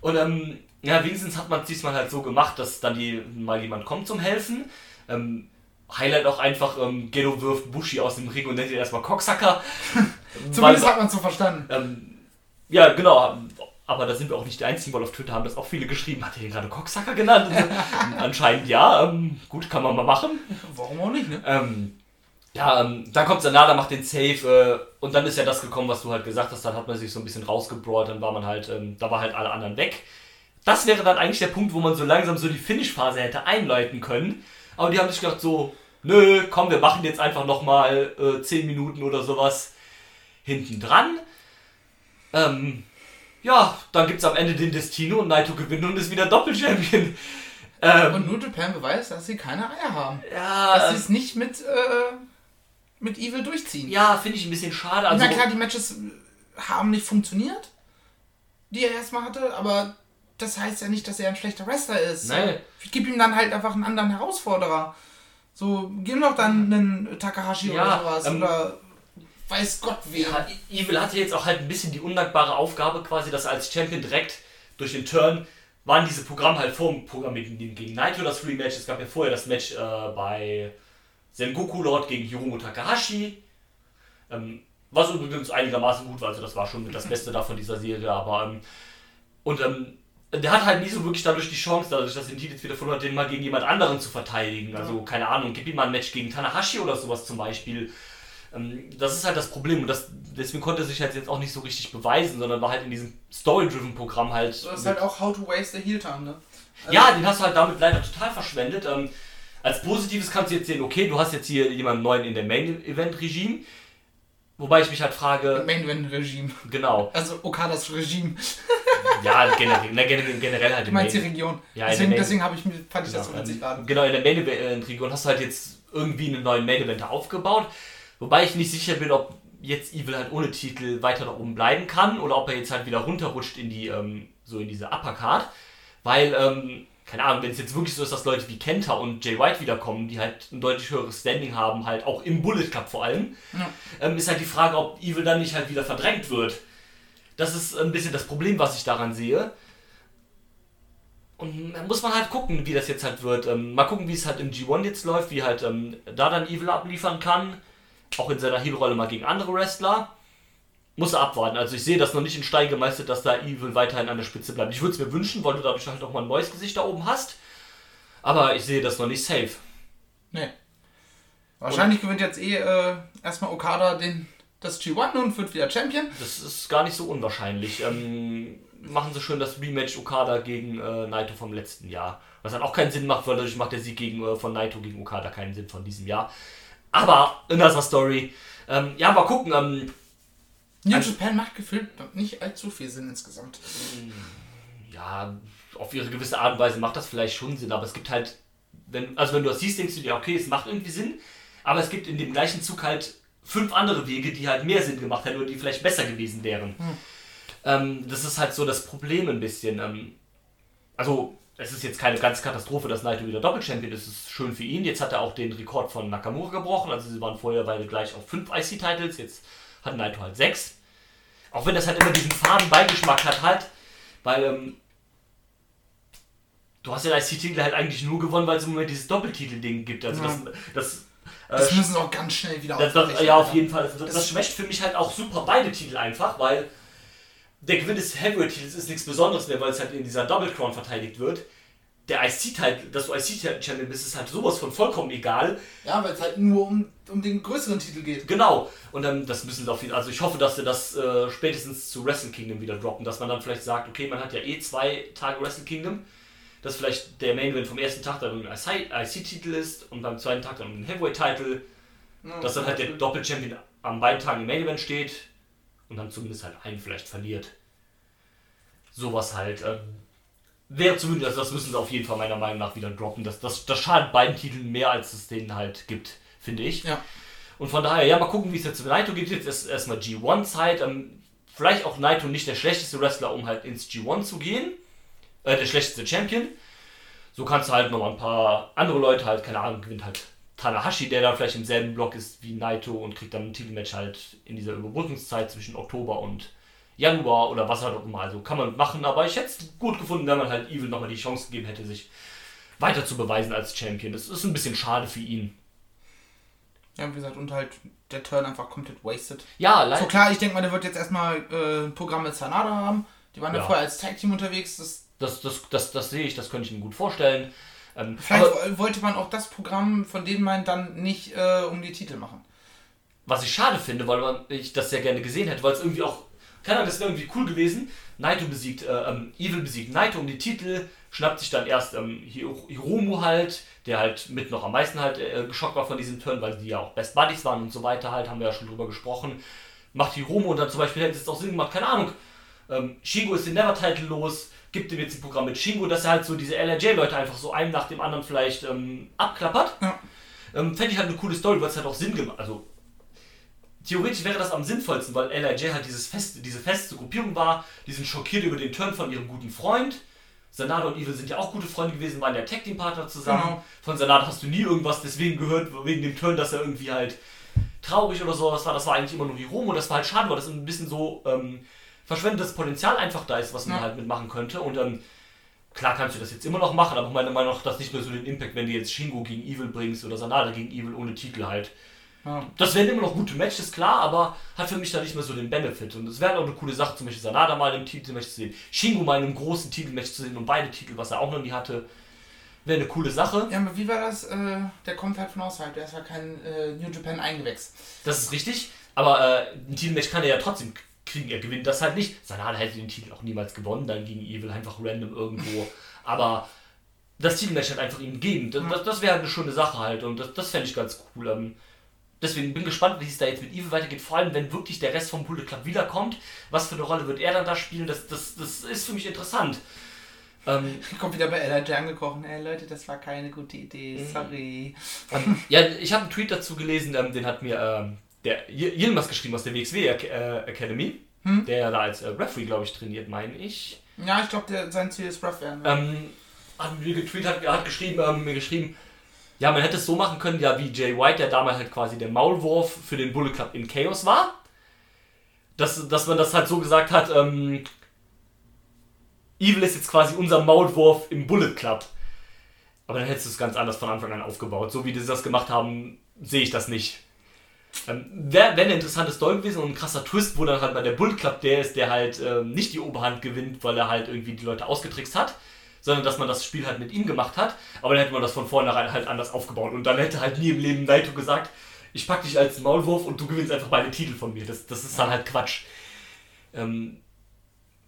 Und ähm, ja, wenigstens hat man es diesmal halt so gemacht, dass dann die, mal jemand kommt zum Helfen. Ähm, Highlight auch einfach, ähm, Gedo wirft Bushi aus dem Ring und nennt ihn erstmal Cocksucker. [LAUGHS] zumindest Weil- hat man es so verstanden. ähm, ja, genau. Aber da sind wir auch nicht die Einzigen, weil auf Twitter haben das auch viele geschrieben. Hat er den gerade Cocksucker genannt? [LAUGHS] Anscheinend ja. Ähm, gut, kann man mal machen. Warum auch nicht, ne? Ähm, Ja, ähm, dann kommt Sanada, macht den Save äh, und dann ist ja das gekommen, was du halt gesagt hast, dann hat man sich so ein bisschen rausgebrawlt, dann war man halt, ähm, da war halt alle anderen weg. Das wäre dann eigentlich der Punkt, wo man so langsam so die Finish-Phase hätte einläuten können. Aber die haben sich gedacht so, nö, komm, wir machen jetzt einfach nochmal äh, 10 Minuten oder sowas hinten dran. Ähm, ja, dann gibt es am Ende den Destino und Naito gewinnt und ist wieder Doppelchampion. Ähm, und New Japan beweist, dass sie keine Eier haben. Ja. Dass sie es nicht mit, äh, mit Evil durchziehen. Ja, finde ich ein bisschen schade. Also, Na klar, die Matches haben nicht funktioniert, die er erstmal hatte, aber das heißt ja nicht, dass er ein schlechter Wrestler ist. Nein. Ich gebe ihm dann halt einfach einen anderen Herausforderer. So, gib doch dann einen Takahashi ja, oder sowas. Ähm, oder weiß Gott wer. Ja, Evil hatte jetzt auch halt ein bisschen die undankbare Aufgabe quasi, dass er als Champion direkt durch den Turn waren diese Programme halt vorprogrammiert gegen Naito das Free Match. Es gab ja vorher das Match äh, bei Sengoku Lord gegen Hiromu Takahashi. Ähm, was übrigens einigermaßen gut war, also das war schon das [LAUGHS] Beste davon dieser Serie, aber ähm, und ähm, der hat halt nie so wirklich dadurch die Chance, dadurch, dass den Titel jetzt wieder verloren hat, den mal gegen jemand anderen zu verteidigen. Also, keine Ahnung, gib ihm mal ein Match gegen Tanahashi oder sowas zum Beispiel. Ähm, das ist halt das Problem und das, deswegen konnte er sich halt jetzt auch nicht so richtig beweisen, sondern war halt in diesem Story-driven Programm halt. Das ist halt auch How to Waste the Heel Time, ne? Also ja, den hast du halt damit leider total verschwendet. Ähm, als Positives kannst du jetzt sehen, okay, du hast jetzt hier jemanden neuen in der Main-Event-Regime. Wobei ich mich halt frage. Main-Event-Regime. Genau. Also Okadas Regime. ja, generell, ne, generell halt. Du meinst die Region. Ja, deswegen, deswegen ich, fand ich genau, das so witzig gerade. Genau, in der Main-Event-Region hast du halt jetzt irgendwie einen neuen Main-Event aufgebaut. Wobei ich nicht sicher bin, ob jetzt Evil halt ohne Titel weiter da oben bleiben kann oder ob er jetzt halt wieder runterrutscht in die, ähm, so in diese Uppercard. Weil, ähm, keine Ahnung, wenn es jetzt wirklich so ist, dass Leute wie Kenta und Jay White wiederkommen, die halt ein deutlich höheres Standing haben, halt auch im Bullet Club vor allem, ja. ähm, ist halt die Frage, ob Evil dann nicht halt wieder verdrängt wird. Das ist ein bisschen das Problem, was ich daran sehe. Und dann muss man halt gucken, wie das jetzt halt wird. Ähm, mal gucken, wie es halt im G1 jetzt läuft, wie halt ähm, da dann Evil abliefern kann auch in seiner Heel-Rolle mal gegen andere Wrestler. Muss er abwarten. Also ich sehe das noch nicht in Stein gemeißelt, dass da Evil weiterhin an der Spitze bleibt. Ich würde es mir wünschen, weil du dadurch halt auch mal ein neues Gesicht da oben hast. Aber ich sehe das noch nicht safe. Nee. Wahrscheinlich und gewinnt jetzt eh äh, erstmal Okada den, das G1 und wird wieder Champion. Das ist gar nicht so unwahrscheinlich. Ähm, machen sie schön das Rematch Okada gegen äh, Naito vom letzten Jahr. Was dann auch keinen Sinn macht, weil dadurch macht der Sieg gegen, äh, von Naito gegen Okada keinen Sinn von diesem Jahr. Aber, another story. Ähm, ja, mal gucken. Ähm, New Japan macht gefühlt nicht allzu viel Sinn insgesamt. Ja, auf ihre gewisse Art und Weise macht das vielleicht schon Sinn, aber es gibt halt, wenn, also wenn du das siehst, denkst du dir, okay, es macht irgendwie Sinn, aber es gibt in dem gleichen Zug halt fünf andere Wege, die halt mehr Sinn gemacht hätten oder die vielleicht besser gewesen wären. Hm. Ähm, das ist halt so das Problem ein bisschen. Ähm, also, es ist jetzt keine ganz Katastrophe, dass Naito wieder Doppelchampion ist. Es ist schön für ihn. Jetzt hat er auch den Rekord von Nakamura gebrochen. Also sie waren vorher beide gleich auf 5 IC-Titles. Jetzt hat Naito halt 6. Auch wenn das halt immer diesen faden Beigeschmack hat halt. Weil, ähm, du hast ja IC-Titel halt eigentlich nur gewonnen, weil es im Moment dieses Doppeltitel-Ding gibt. Also ja. das, das äh, das müssen sie auch ganz schnell wieder das, das, Ja, auf jeden Fall. Das, das schwächt für mich halt auch super beide Titel einfach, weil der Gewinn des Heavyweight-Titels ist nichts Besonderes mehr, weil es halt in dieser Double Crown verteidigt wird. Der IC-Titel, dass du IC-Champion bist, ist halt sowas von vollkommen egal. Ja, weil es halt nur um, um den größeren Titel geht. Genau. Und dann, das müssen sie auf jeden Also ich hoffe, dass sie das äh, spätestens zu Wrestle Kingdom wieder droppen. Dass man dann vielleicht sagt, okay, man hat ja eh zwei Tage Wrestle Kingdom. Dass vielleicht der Main Event vom ersten Tag dann ein IC-Titel ist und beim zweiten Tag dann ein Heavyweight-Titel. Ja, dass dann halt der Doppel-Champion an beiden Tagen im Main Event steht und dann zumindest halt einen vielleicht verliert. Sowas halt. Äh, wäre zumindest, also das müssen sie auf jeden Fall meiner Meinung nach wieder droppen. Das, das, das schadet beiden Titeln mehr, als es denen halt gibt, finde ich. Ja. Und von daher, ja, mal gucken, wie es jetzt mit Naito geht. Jetzt ist erstmal G1-Zeit. Ähm, vielleicht auch Naito nicht der schlechteste Wrestler, um halt ins G1 zu gehen. Äh, der schlechteste Champion. So kannst du halt noch mal ein paar andere Leute halt, keine Ahnung, gewinnt halt Tanahashi, der da vielleicht im selben Block ist wie Naito und kriegt dann ein Titelmatch halt in dieser Überbrückungszeit zwischen Oktober und Januar oder was halt auch immer. Also kann man machen, aber ich hätte es gut gefunden, wenn man halt Evil nochmal die Chance gegeben hätte, sich weiter zu beweisen als Champion. Das ist ein bisschen schade für ihn. Ja, wie gesagt, und halt der Turn einfach komplett wasted. Ja, leider. So klar, ich denke mal, der wird jetzt erstmal äh, ein Programm mit Sanada haben. Die waren ja, ja vorher als Tag Team unterwegs. Das, das, das, das, das sehe ich, das könnte ich mir gut vorstellen. Ähm, Vielleicht wollte man auch das Programm von denen meinen dann nicht äh, um die Titel machen. was ich schade finde, weil man, ich das sehr gerne gesehen hätte, weil es irgendwie auch, keine Ahnung, das wäre irgendwie cool gewesen. Naito besiegt, äh, ähm, Evil besiegt Naito um die Titel, schnappt sich dann erst ähm, Hiro- Hiromu halt, der halt mit noch am meisten halt äh, geschockt war von diesem Turn, weil die ja auch Best Buddies waren und so weiter halt, haben wir ja schon drüber gesprochen. Macht Hiromu und dann zum Beispiel hätte es auch Sinn gemacht, keine Ahnung, ähm, Shingo ist den Never-Title los, gibt ihm jetzt ein Programm mit Shingo, dass er halt so diese LRJ-Leute einfach so einen nach dem anderen vielleicht ähm, abklappert. Ja. Ähm, Fände ich halt eine coole Story, weil es halt auch Sinn gemacht Also, theoretisch wäre das am sinnvollsten, weil LRJ halt dieses feste, diese feste Gruppierung war. Die sind schockiert über den Turn von ihrem guten Freund. Sanada und Evil sind ja auch gute Freunde gewesen, waren ja Tag-Team-Partner zusammen. Genau. Von Sanada hast du nie irgendwas deswegen gehört, wegen dem Turn, dass er irgendwie halt traurig oder sowas war. Das war eigentlich immer nur Hiromo. Das war halt schade, weil das ein bisschen so ähm, verschwendetes Potenzial einfach da ist, was man Ja. halt mitmachen könnte. Und ähm, klar kannst du das jetzt immer noch machen, aber meiner Meinung nach das nicht mehr so den Impact, wenn du jetzt Shingo gegen Evil bringst oder Sanada gegen Evil ohne Titel halt. Ja. Das wären immer noch gute Matches, klar, aber hat für mich da nicht mehr so den Benefit. Und es wäre auch eine coole Sache, zum Beispiel Sanada mal im Titelmatch zu sehen, Shingo mal in einem großen Titelmatch zu sehen und beide Titel, was er auch noch nie hatte, wäre eine coole Sache. Ja, aber wie war das? Äh, der kommt halt von außerhalb, der ist ja kein äh, New Japan Eingewächs. Das ist richtig, aber äh, ein Titelmatch kann er ja trotzdem kriegen. Er gewinnt das halt nicht. Sanada hätte den Titel auch niemals gewonnen, dann gegen Evil einfach random irgendwo. [LAUGHS] aber das Titelmatch hat einfach ihm gegeben. Das, das, das wäre halt eine schöne Sache halt und das, das fände ich ganz cool. Ähm, deswegen bin gespannt, wie es da jetzt mit Evil weitergeht. Vor allem, wenn wirklich der Rest vom Bullet Club wiederkommt. Was für eine Rolle wird er dann da spielen? Das, das, das ist für mich interessant. Ähm, [LAUGHS] Kommt wieder bei LRJ angekrochen. Ey Leute, das war keine gute Idee, sorry. Ähm, ja, ich habe einen Tweet dazu gelesen, ähm, den hat mir der Yilmaz geschrieben aus der WXW äh, Academy, der ja da als äh, Referee, glaube ich, trainiert, meine ich. Ja, ich glaube, sein Ziel ist rough werden. Ähm, hat mir getweetet, hat, hat geschrieben, ähm, mir geschrieben, ja, man hätte es so machen können, ja, wie Jay White, der damals halt quasi der Maulwurf für den Bullet Club in Chaos war. Dass, dass man das halt so gesagt hat, ähm, Evil ist jetzt quasi unser Maulwurf im Bullet Club. Aber dann hättest du es ganz anders von Anfang an aufgebaut. So wie die das gemacht haben, sehe ich das nicht. Ähm, Wäre wär eine interessante Story gewesen und ein krasser Twist, wo dann halt bei der Bullet Club der ist, der halt ähm, nicht die Oberhand gewinnt, weil er halt irgendwie die Leute ausgetrickst hat, sondern dass man das Spiel halt mit ihm gemacht hat. Aber dann hätte man das von vornherein halt anders aufgebaut. Und dann hätte halt nie im Leben Naito gesagt, ich pack dich als Maulwurf und du gewinnst einfach beide Titel von mir. Das, das ist dann halt Quatsch. Ähm,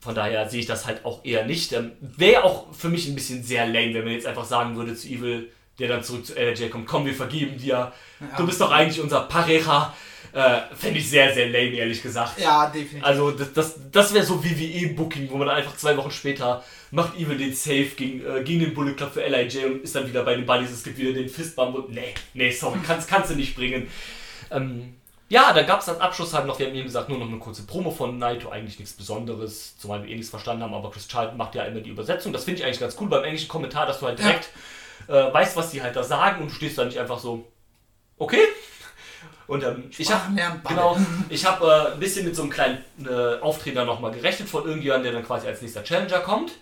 von daher sehe ich das halt auch eher nicht. Ähm, Wäre auch für mich ein bisschen sehr lame, wenn man jetzt einfach sagen würde zu Evil, der dann zurück zu LJ kommt, komm, wir vergeben dir. Du bist doch eigentlich unser Pareja. Äh, Fände ich sehr, sehr lame, ehrlich gesagt. ja, definitiv. Also das, das, das wäre so WWE-Booking, wo man einfach zwei Wochen später macht Evil den Save gegen, äh, gegen den Bullet Club für LIJ und ist dann wieder bei den Buddies. Es gibt wieder den Fistbump und nee, nee, sorry, kannst, kannst du nicht bringen. Ähm, ja, da gab es als Abschluss halt noch, wir haben eben gesagt, nur noch eine kurze Promo von Naito, eigentlich nichts Besonderes, zumal wir eh nichts verstanden haben, aber Chris Charlton macht ja immer die Übersetzung. Das finde ich eigentlich ganz cool beim englischen Kommentar, dass du halt direkt äh, weißt, was die halt da sagen und du stehst da nicht einfach so, okay. Und ähm, ich habe genau, [LAUGHS] ich habe äh, ein bisschen mit so einem kleinen äh, Auftreten nochmal gerechnet von irgendjemandem, der dann quasi als nächster Challenger kommt.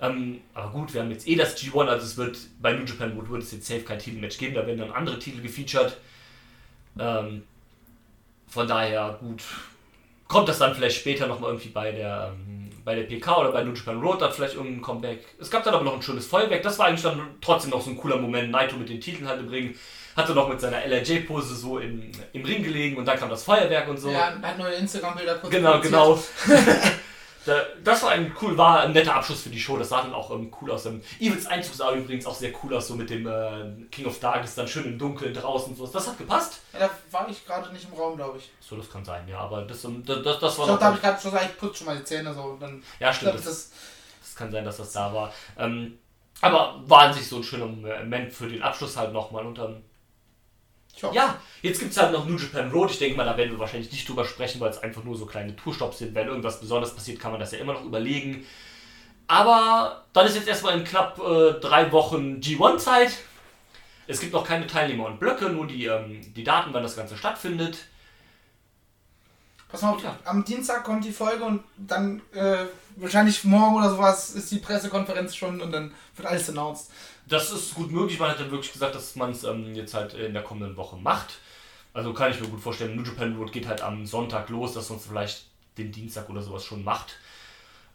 Ähm, aber gut, wir haben jetzt eh das G1, also es wird bei New Japan World wird es jetzt safe kein Titelmatch geben, da werden dann andere Titel gefeatured. Ähm, von daher, gut, kommt das dann vielleicht später nochmal irgendwie bei der, ähm, bei der PK oder bei New Japan Road dann vielleicht irgendein Comeback. Es gab dann aber noch ein schönes Feuerwerk, das war eigentlich dann trotzdem noch so ein cooler Moment, Naito mit den Titeln im Ring, hatte noch mit seiner LRJ-Pose so im, im Ring gelegen und dann kam das Feuerwerk und so. Ja, hat neue Instagram-Bilder kurz Genau, genau. [LAUGHS] [LAUGHS] Da- das war ein cool, war ein netter Abschluss für die Show. Das sah dann auch ähm, cool aus. Ähm, Evils Einzug sah übrigens auch sehr cool aus, so mit dem äh, King of Darkness dann schön im Dunkeln draußen. So. Das hat gepasst. Ja, da war ich gerade nicht im Raum, glaube ich. So, das kann sein, ja. Aber das, ähm, das, das, das Ich war glaube, da habe ich gerade schon gesagt, ich putze schon mal die Zähne so. Und dann, Ja, ich stimmt. glaube, Das, das, das kann sein, dass das da war. Ähm, aber war an sich so ein schöner Moment für den Abschluss halt nochmal. Und dann tja, Ja, jetzt gibt es halt noch New Japan Road. Ich denke mal, da werden wir wahrscheinlich nicht drüber sprechen, weil es einfach nur so kleine Tourstops sind. Wenn irgendwas Besonderes passiert, kann man das ja immer noch überlegen. Aber dann ist jetzt erstmal in knapp äh, drei Wochen G1-Zeit. Es gibt noch keine Teilnehmer und Blöcke, nur die, ähm, die Daten, wann das Ganze stattfindet. Pass mal auf, Ja. am Dienstag kommt die Folge und dann äh, wahrscheinlich morgen oder sowas ist die Pressekonferenz schon und dann wird alles announced. Das ist gut möglich. Man hat ja wirklich gesagt, dass man es ähm, jetzt halt in der kommenden Woche macht. Also kann ich mir gut vorstellen, New Japan Road geht halt am Sonntag los, dass man es vielleicht den Dienstag oder sowas schon macht.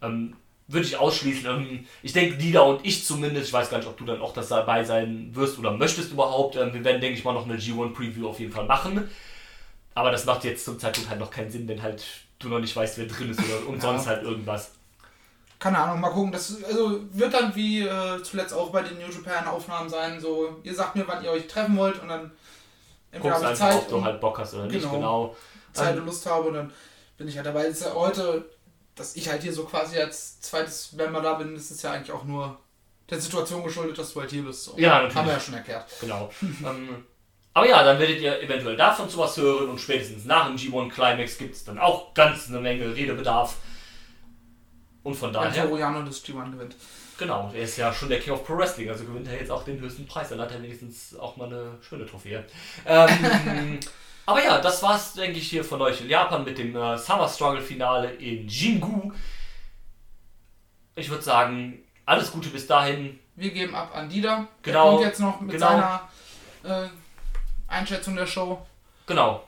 Ähm, würde ich ausschließen. Ähm, Ich denke, Dida und ich zumindest, ich weiß gar nicht, ob du dann auch das dabei sein wirst oder möchtest überhaupt. Ähm, Wir werden, denke ich mal, noch eine G1-Preview auf jeden Fall machen. Aber das macht jetzt zum Zeitpunkt halt noch keinen Sinn, denn halt du noch nicht weißt, wer drin ist oder und Ja. sonst halt irgendwas. Keine Ahnung, mal gucken. Das also wird dann wie äh, zuletzt auch bei den New Japan Aufnahmen sein. So, ihr sagt mir, wann ihr euch treffen wollt und dann entweder Guckst habe ich einfach, Zeit, ob du und, halt Bock hast oder nicht, Genau. genau. Zeit Ähm, und Lust habe und dann bin ich halt dabei. Es ist ja heute, dass ich halt hier so quasi als zweites Member da bin, ist ja eigentlich auch nur der Situation geschuldet, dass du halt hier bist. So. Ja, natürlich. Haben wir ja schon erklärt. Genau. [LAUGHS] ähm, aber ja, dann werdet ihr eventuell davon sowas hören und spätestens nach dem G1 Climax gibt es dann auch ganz eine Menge Redebedarf. Und von Wenn daher, Toriano das G1 gewinnt. genau, er ist ja schon der King of Pro Wrestling, also gewinnt er jetzt auch den höchsten Preis. Dann hat er wenigstens auch mal eine schöne Trophäe. Ähm, [LAUGHS] aber ja, das war's, denke ich, hier von euch in Japan mit dem äh, Summer Struggle Finale in Jingu. Ich würde sagen, alles Gute bis dahin. Wir geben ab an Dida. Genau, Der kommt jetzt noch mit genau. seiner äh, Einschätzung der Show. Genau.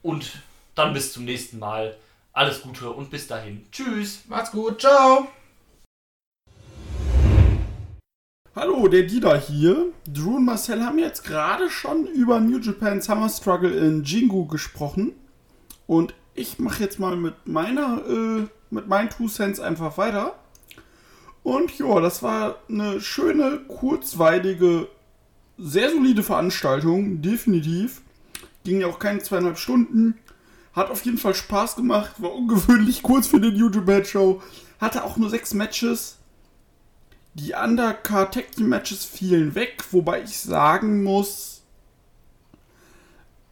Und dann bis zum nächsten Mal. Alles Gute und bis dahin. Tschüss. Macht's gut. Ciao. Hallo, der Dida hier. Drew und Marcel haben jetzt gerade schon über New Japan Summer Struggle in Jingu gesprochen. Und ich mache jetzt mal mit meiner, äh, mit meinen Two Cents einfach weiter. Und ja, das war eine schöne, kurzweilige, sehr solide Veranstaltung, definitiv. Ging ja auch keine zweieinhalb Stunden. Hat auf jeden Fall Spaß gemacht, war ungewöhnlich kurz für New Japan Show. Hatte auch nur sechs Matches. Die Undercard Tag Team Matches fielen weg, wobei ich sagen muss,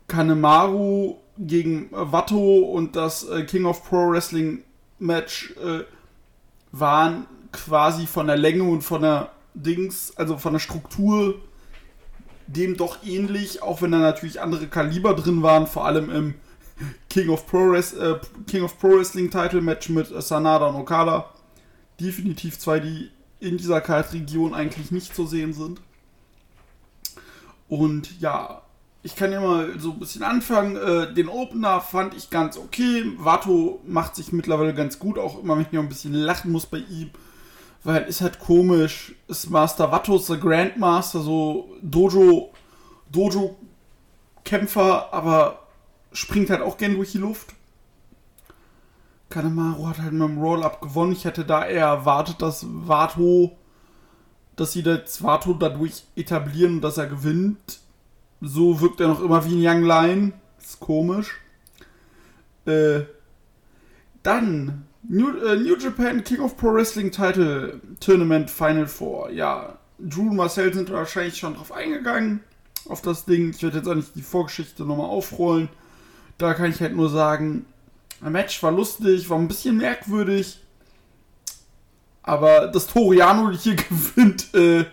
Kanemaru gegen äh, Watto und das äh, King of Pro Wrestling Match äh, waren quasi von der Länge und von der Dings, also von der Struktur dem doch ähnlich, auch wenn da natürlich andere Kaliber drin waren, vor allem im King of Pro, Wres- äh, King of Pro Wrestling Title Match mit Sanada und Okada. Definitiv zwei, die in dieser Kartregion eigentlich nicht zu sehen sind. Und ja, ich kann ja mal so ein bisschen anfangen. Äh, den Opener fand ich ganz okay. Vato macht sich mittlerweile ganz gut, auch immer wenn ich noch ein bisschen lachen muss bei ihm. Weil ist halt komisch. Ist Master Vato ist der Grandmaster, so Dojo, Dojo-Kämpfer, aber springt halt auch gern durch die Luft. Kanemaru hat halt mit dem Roll-Up gewonnen. Ich hätte da eher erwartet, dass Vato, dass sie jetzt Vato dadurch etablieren und dass er gewinnt. So wirkt er noch immer wie ein Young Lion. Ist komisch. Äh, dann New, äh, New Japan King of Pro Wrestling Title Tournament Final Four. Ja, Drew und Marcel sind wahrscheinlich schon drauf eingegangen. Auf das Ding. Ich werde jetzt nicht die Vorgeschichte nochmal aufrollen. Da kann ich halt nur sagen, ein Match war lustig, war ein bisschen merkwürdig. Aber dass Toriano hier [LAUGHS] gewinnt, äh,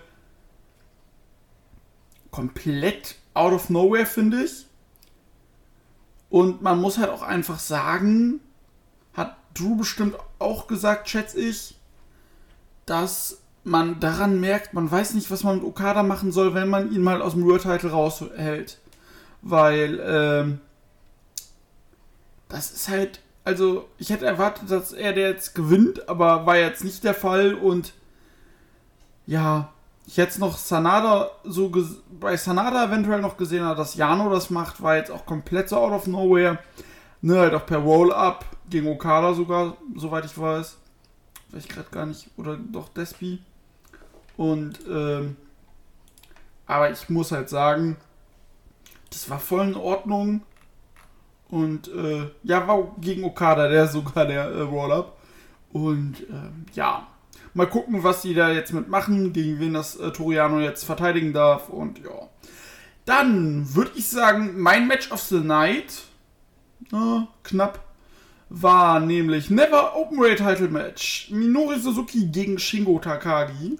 komplett out of nowhere, finde ich. Und man muss halt auch einfach sagen, hat Drew bestimmt auch gesagt, schätze ich, dass man daran merkt, man weiß nicht, was man mit Okada machen soll, wenn man ihn mal aus dem World Title raushält. Weil, ähm, das ist halt, also ich hätte erwartet, dass er der jetzt gewinnt, aber war jetzt nicht der Fall und ja, ich hätte es noch Sanada so bei Sanada eventuell noch gesehen, dass Jano das macht, war jetzt auch komplett so out of nowhere. Ne, halt auch per Roll-Up gegen Okada sogar, soweit ich weiß. Weiß ich gerade gar nicht. Oder doch Despi. Und, ähm, aber ich muss halt sagen, das war voll in Ordnung. Und, äh, ja, war gegen Okada, der sogar der äh, Roll-Up. Und, ähm, ja. Mal gucken, was die da jetzt mitmachen, gegen wen das äh, Toriano jetzt verteidigen darf. Und, ja. Dann würde ich sagen, mein Match of the Night, äh, knapp, war nämlich Never Open Raid Title Match. Minori Suzuki gegen Shingo Takagi.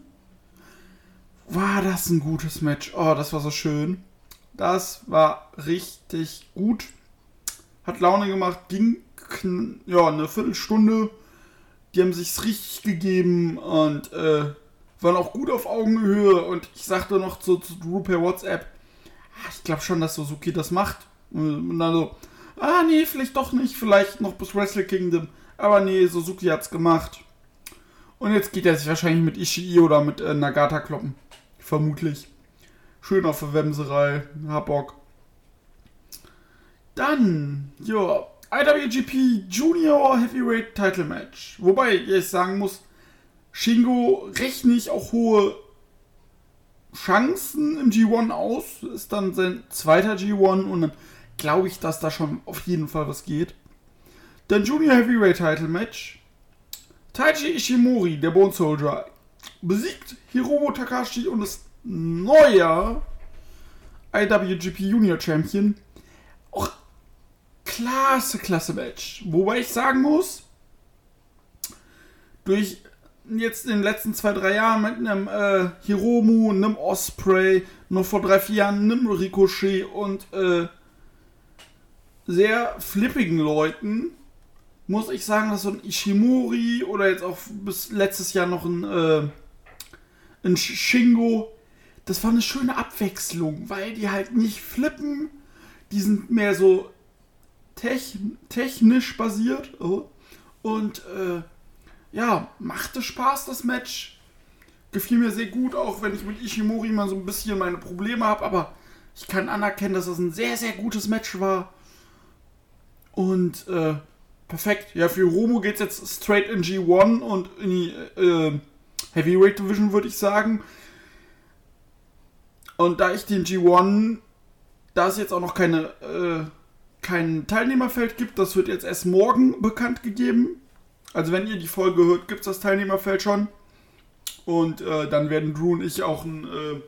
War das ein gutes Match? Oh, das war so schön. Das war richtig gut. Hat Laune gemacht, ging ja eine Viertelstunde. Die haben sich's richtig gegeben und äh, waren auch gut auf Augenhöhe. Und ich sagte noch zu, zu Drew per WhatsApp, ah, ich glaube schon, dass Suzuki das macht. Und dann so, ah nee, vielleicht doch nicht, vielleicht noch bis Wrestle Kingdom. Aber nee, Suzuki hat's gemacht. Und jetzt geht er sich wahrscheinlich mit Ishii oder mit äh, Nagata kloppen. Vermutlich. Schön auf der Wemserei. Hab Bock. Dann, ja, IWGP Junior Heavyweight Title Match. Wobei ich sagen muss, Shingo rechne ich auch hohe Chancen im G1 aus. Ist dann sein zweiter G1 und dann glaube ich, dass da schon auf jeden Fall was geht. Dann Junior Heavyweight Title Match. Taiji Ishimori, der Bone Soldier, besiegt Hiromo Takashi und ist neuer IWGP Junior Champion. Auch klasse, klasse Match. Wobei ich sagen muss, durch jetzt in den letzten zwei, drei Jahren mit einem äh, Hiromu, einem Osprey, noch vor drei, vier Jahren einem Ricochet und äh, sehr flippigen Leuten, muss ich sagen, dass so ein Ishimori oder jetzt auch bis letztes Jahr noch ein, äh, ein Shingo, das war eine schöne Abwechslung, weil die halt nicht flippen, die sind mehr so tech technisch basiert und äh, ja, machte Spaß das Match. Gefiel mir sehr gut, auch wenn ich mit Ishimori mal so ein bisschen meine Probleme habe, aber ich kann anerkennen, dass das ein sehr, sehr gutes Match war. Und äh, perfekt. Ja, für Romo geht es jetzt straight in G1 und in die äh, Heavyweight Division, würde ich sagen. Und da ich den G1, da es jetzt auch noch keine, äh, kein Teilnehmerfeld gibt, das wird jetzt erst morgen bekannt gegeben. Also wenn ihr die Folge hört, gibt es das Teilnehmerfeld schon. Und äh, dann werden Drew und ich auch ein äh,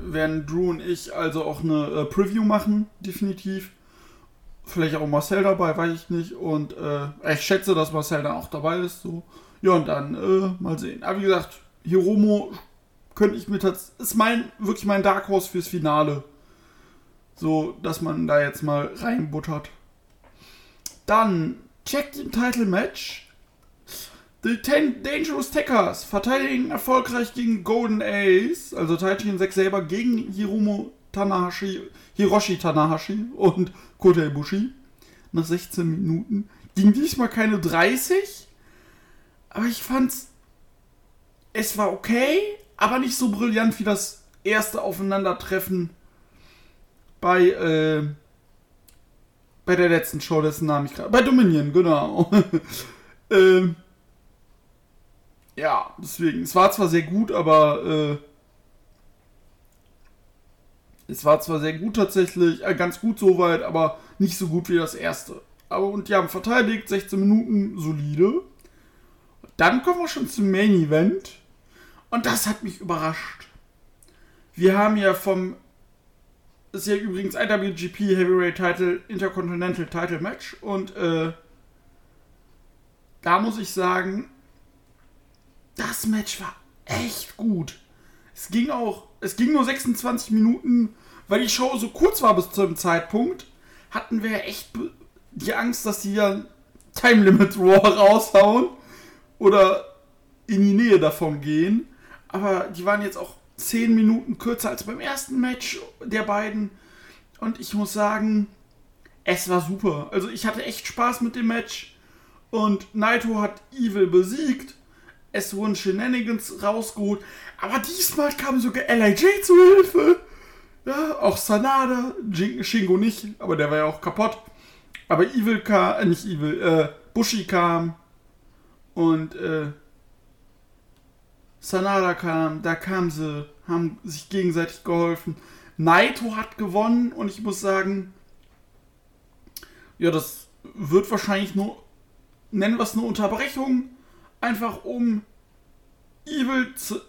werden Drew und ich also auch eine äh, Preview machen, definitiv. Vielleicht auch Marcel dabei, weiß ich nicht. Und äh, ich schätze, dass Marcel dann auch dabei ist. So. Ja, und dann äh, mal sehen. Aber wie gesagt, Hiromo könnte ich mir tatsächlich. Ist mein, wirklich mein Dark Horse fürs Finale. So, dass man da jetzt mal reinbuttert. Dann checkt den Title Match. The Ten Dangerous Tackers verteidigen erfolgreich gegen Golden Ace, also Taichi und Zack selber gegen Hiromo Tanahashi, Hiroshi Tanahashi und Kota Ibushi nach 16 Minuten. Ging diesmal keine 30, aber ich fand's es war okay, aber nicht so brillant wie das erste Aufeinandertreffen bei äh, bei der letzten Show, dessen Namen ich gerade bei Dominion, genau. [LAUGHS] ähm, ja, deswegen. Es war zwar sehr gut, aber äh, es war zwar sehr gut tatsächlich, äh, ganz gut soweit, aber nicht so gut wie das erste. Aber und die haben verteidigt, 16 Minuten, solide. Dann kommen wir schon zum Main Event. Und das hat mich überrascht. Wir haben ja vom. Das ist ja übrigens IWGP Heavyweight Title Intercontinental Title Match. Und äh, da muss ich sagen, das Match war echt gut. Es ging auch, es ging nur 26 Minuten, weil die Show so kurz war bis zu dem Zeitpunkt, hatten wir echt die Angst, dass die ja Time Limit Raw [LAUGHS] raushauen oder in die Nähe davon gehen. Aber die waren jetzt auch 10 Minuten kürzer als beim ersten Match der beiden. Und ich muss sagen, es war super. Also ich hatte echt Spaß mit dem Match. Und Naito hat Evil besiegt. Es wurden Shenanigans rausgeholt. Aber diesmal kam sogar LIJ zu Hilfe. Ja, auch Sanada. Shingo nicht, aber der war ja auch kaputt. Aber Evil kam, äh, nicht Evil, äh, Bushi kam. Und, äh, Sanada kam, da kamen sie, haben sich gegenseitig geholfen. Naito hat gewonnen und ich muss sagen, ja, das wird wahrscheinlich nur, nennen wir es eine Unterbrechung, einfach um Evil zu,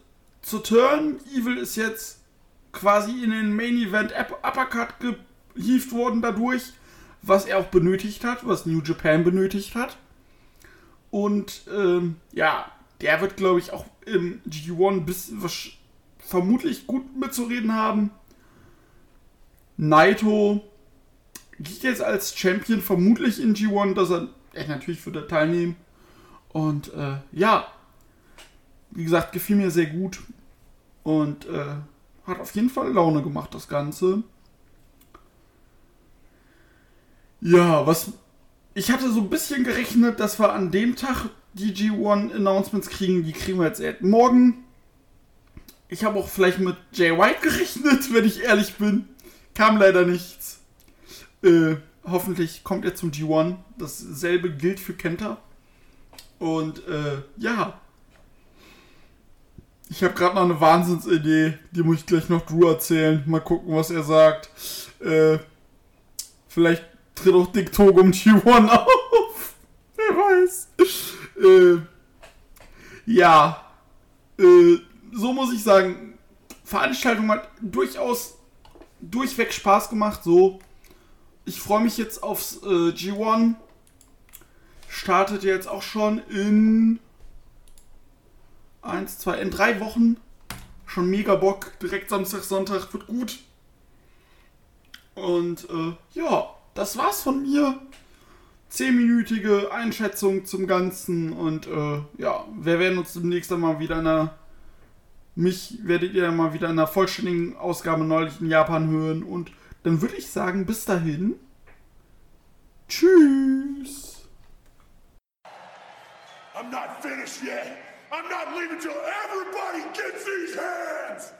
zu turnen. Evil ist jetzt quasi in den Main Event Uppercut gehievt worden dadurch, was er auch benötigt hat, was New Japan benötigt hat. Und ähm, ja, der wird, glaube ich, auch im G1 bis vermutlich gut mitzureden haben. Naito geht jetzt als Champion vermutlich in G1, dass er, er natürlich würde teilnehmen. Und äh, ja, wie gesagt, gefiel mir sehr gut. Und äh, hat auf jeden Fall Laune gemacht, das Ganze. Ja, was ich hatte so ein bisschen gerechnet, dass wir an dem Tag die G1 Announcements kriegen. Die kriegen wir jetzt erst morgen. Ich habe auch vielleicht mit Jay White [LAUGHS] gerechnet, wenn ich ehrlich bin. Kam leider nichts. Äh, hoffentlich kommt er zum G1. Dasselbe gilt für Kenta. Und äh, ja. Ich habe gerade noch eine Wahnsinnsidee. Die muss ich gleich noch Drew erzählen. Mal gucken, was er sagt. Äh, vielleicht tritt auch Dick Togo im G1 [LAUGHS] auf. Wer weiß. Äh, ja. Äh, so muss ich sagen, Veranstaltung hat durchaus durchweg Spaß gemacht. So, ich freue mich jetzt aufs äh, G1. Startet jetzt auch schon in 1, 2, in drei Wochen. Schon mega Bock. Direkt Samstag, Sonntag wird gut. Und äh, ja, das war's von mir. Zehnminütige Einschätzung zum Ganzen. Und äh, ja, wir werden uns demnächst dann mal wieder in einer. Mich werdet ihr mal wieder in einer vollständigen Ausgabe neulich in Japan hören. Und dann würde ich sagen, bis dahin. Tschüss. I'm not finished yet. I'm not leaving till everybody gets these hands.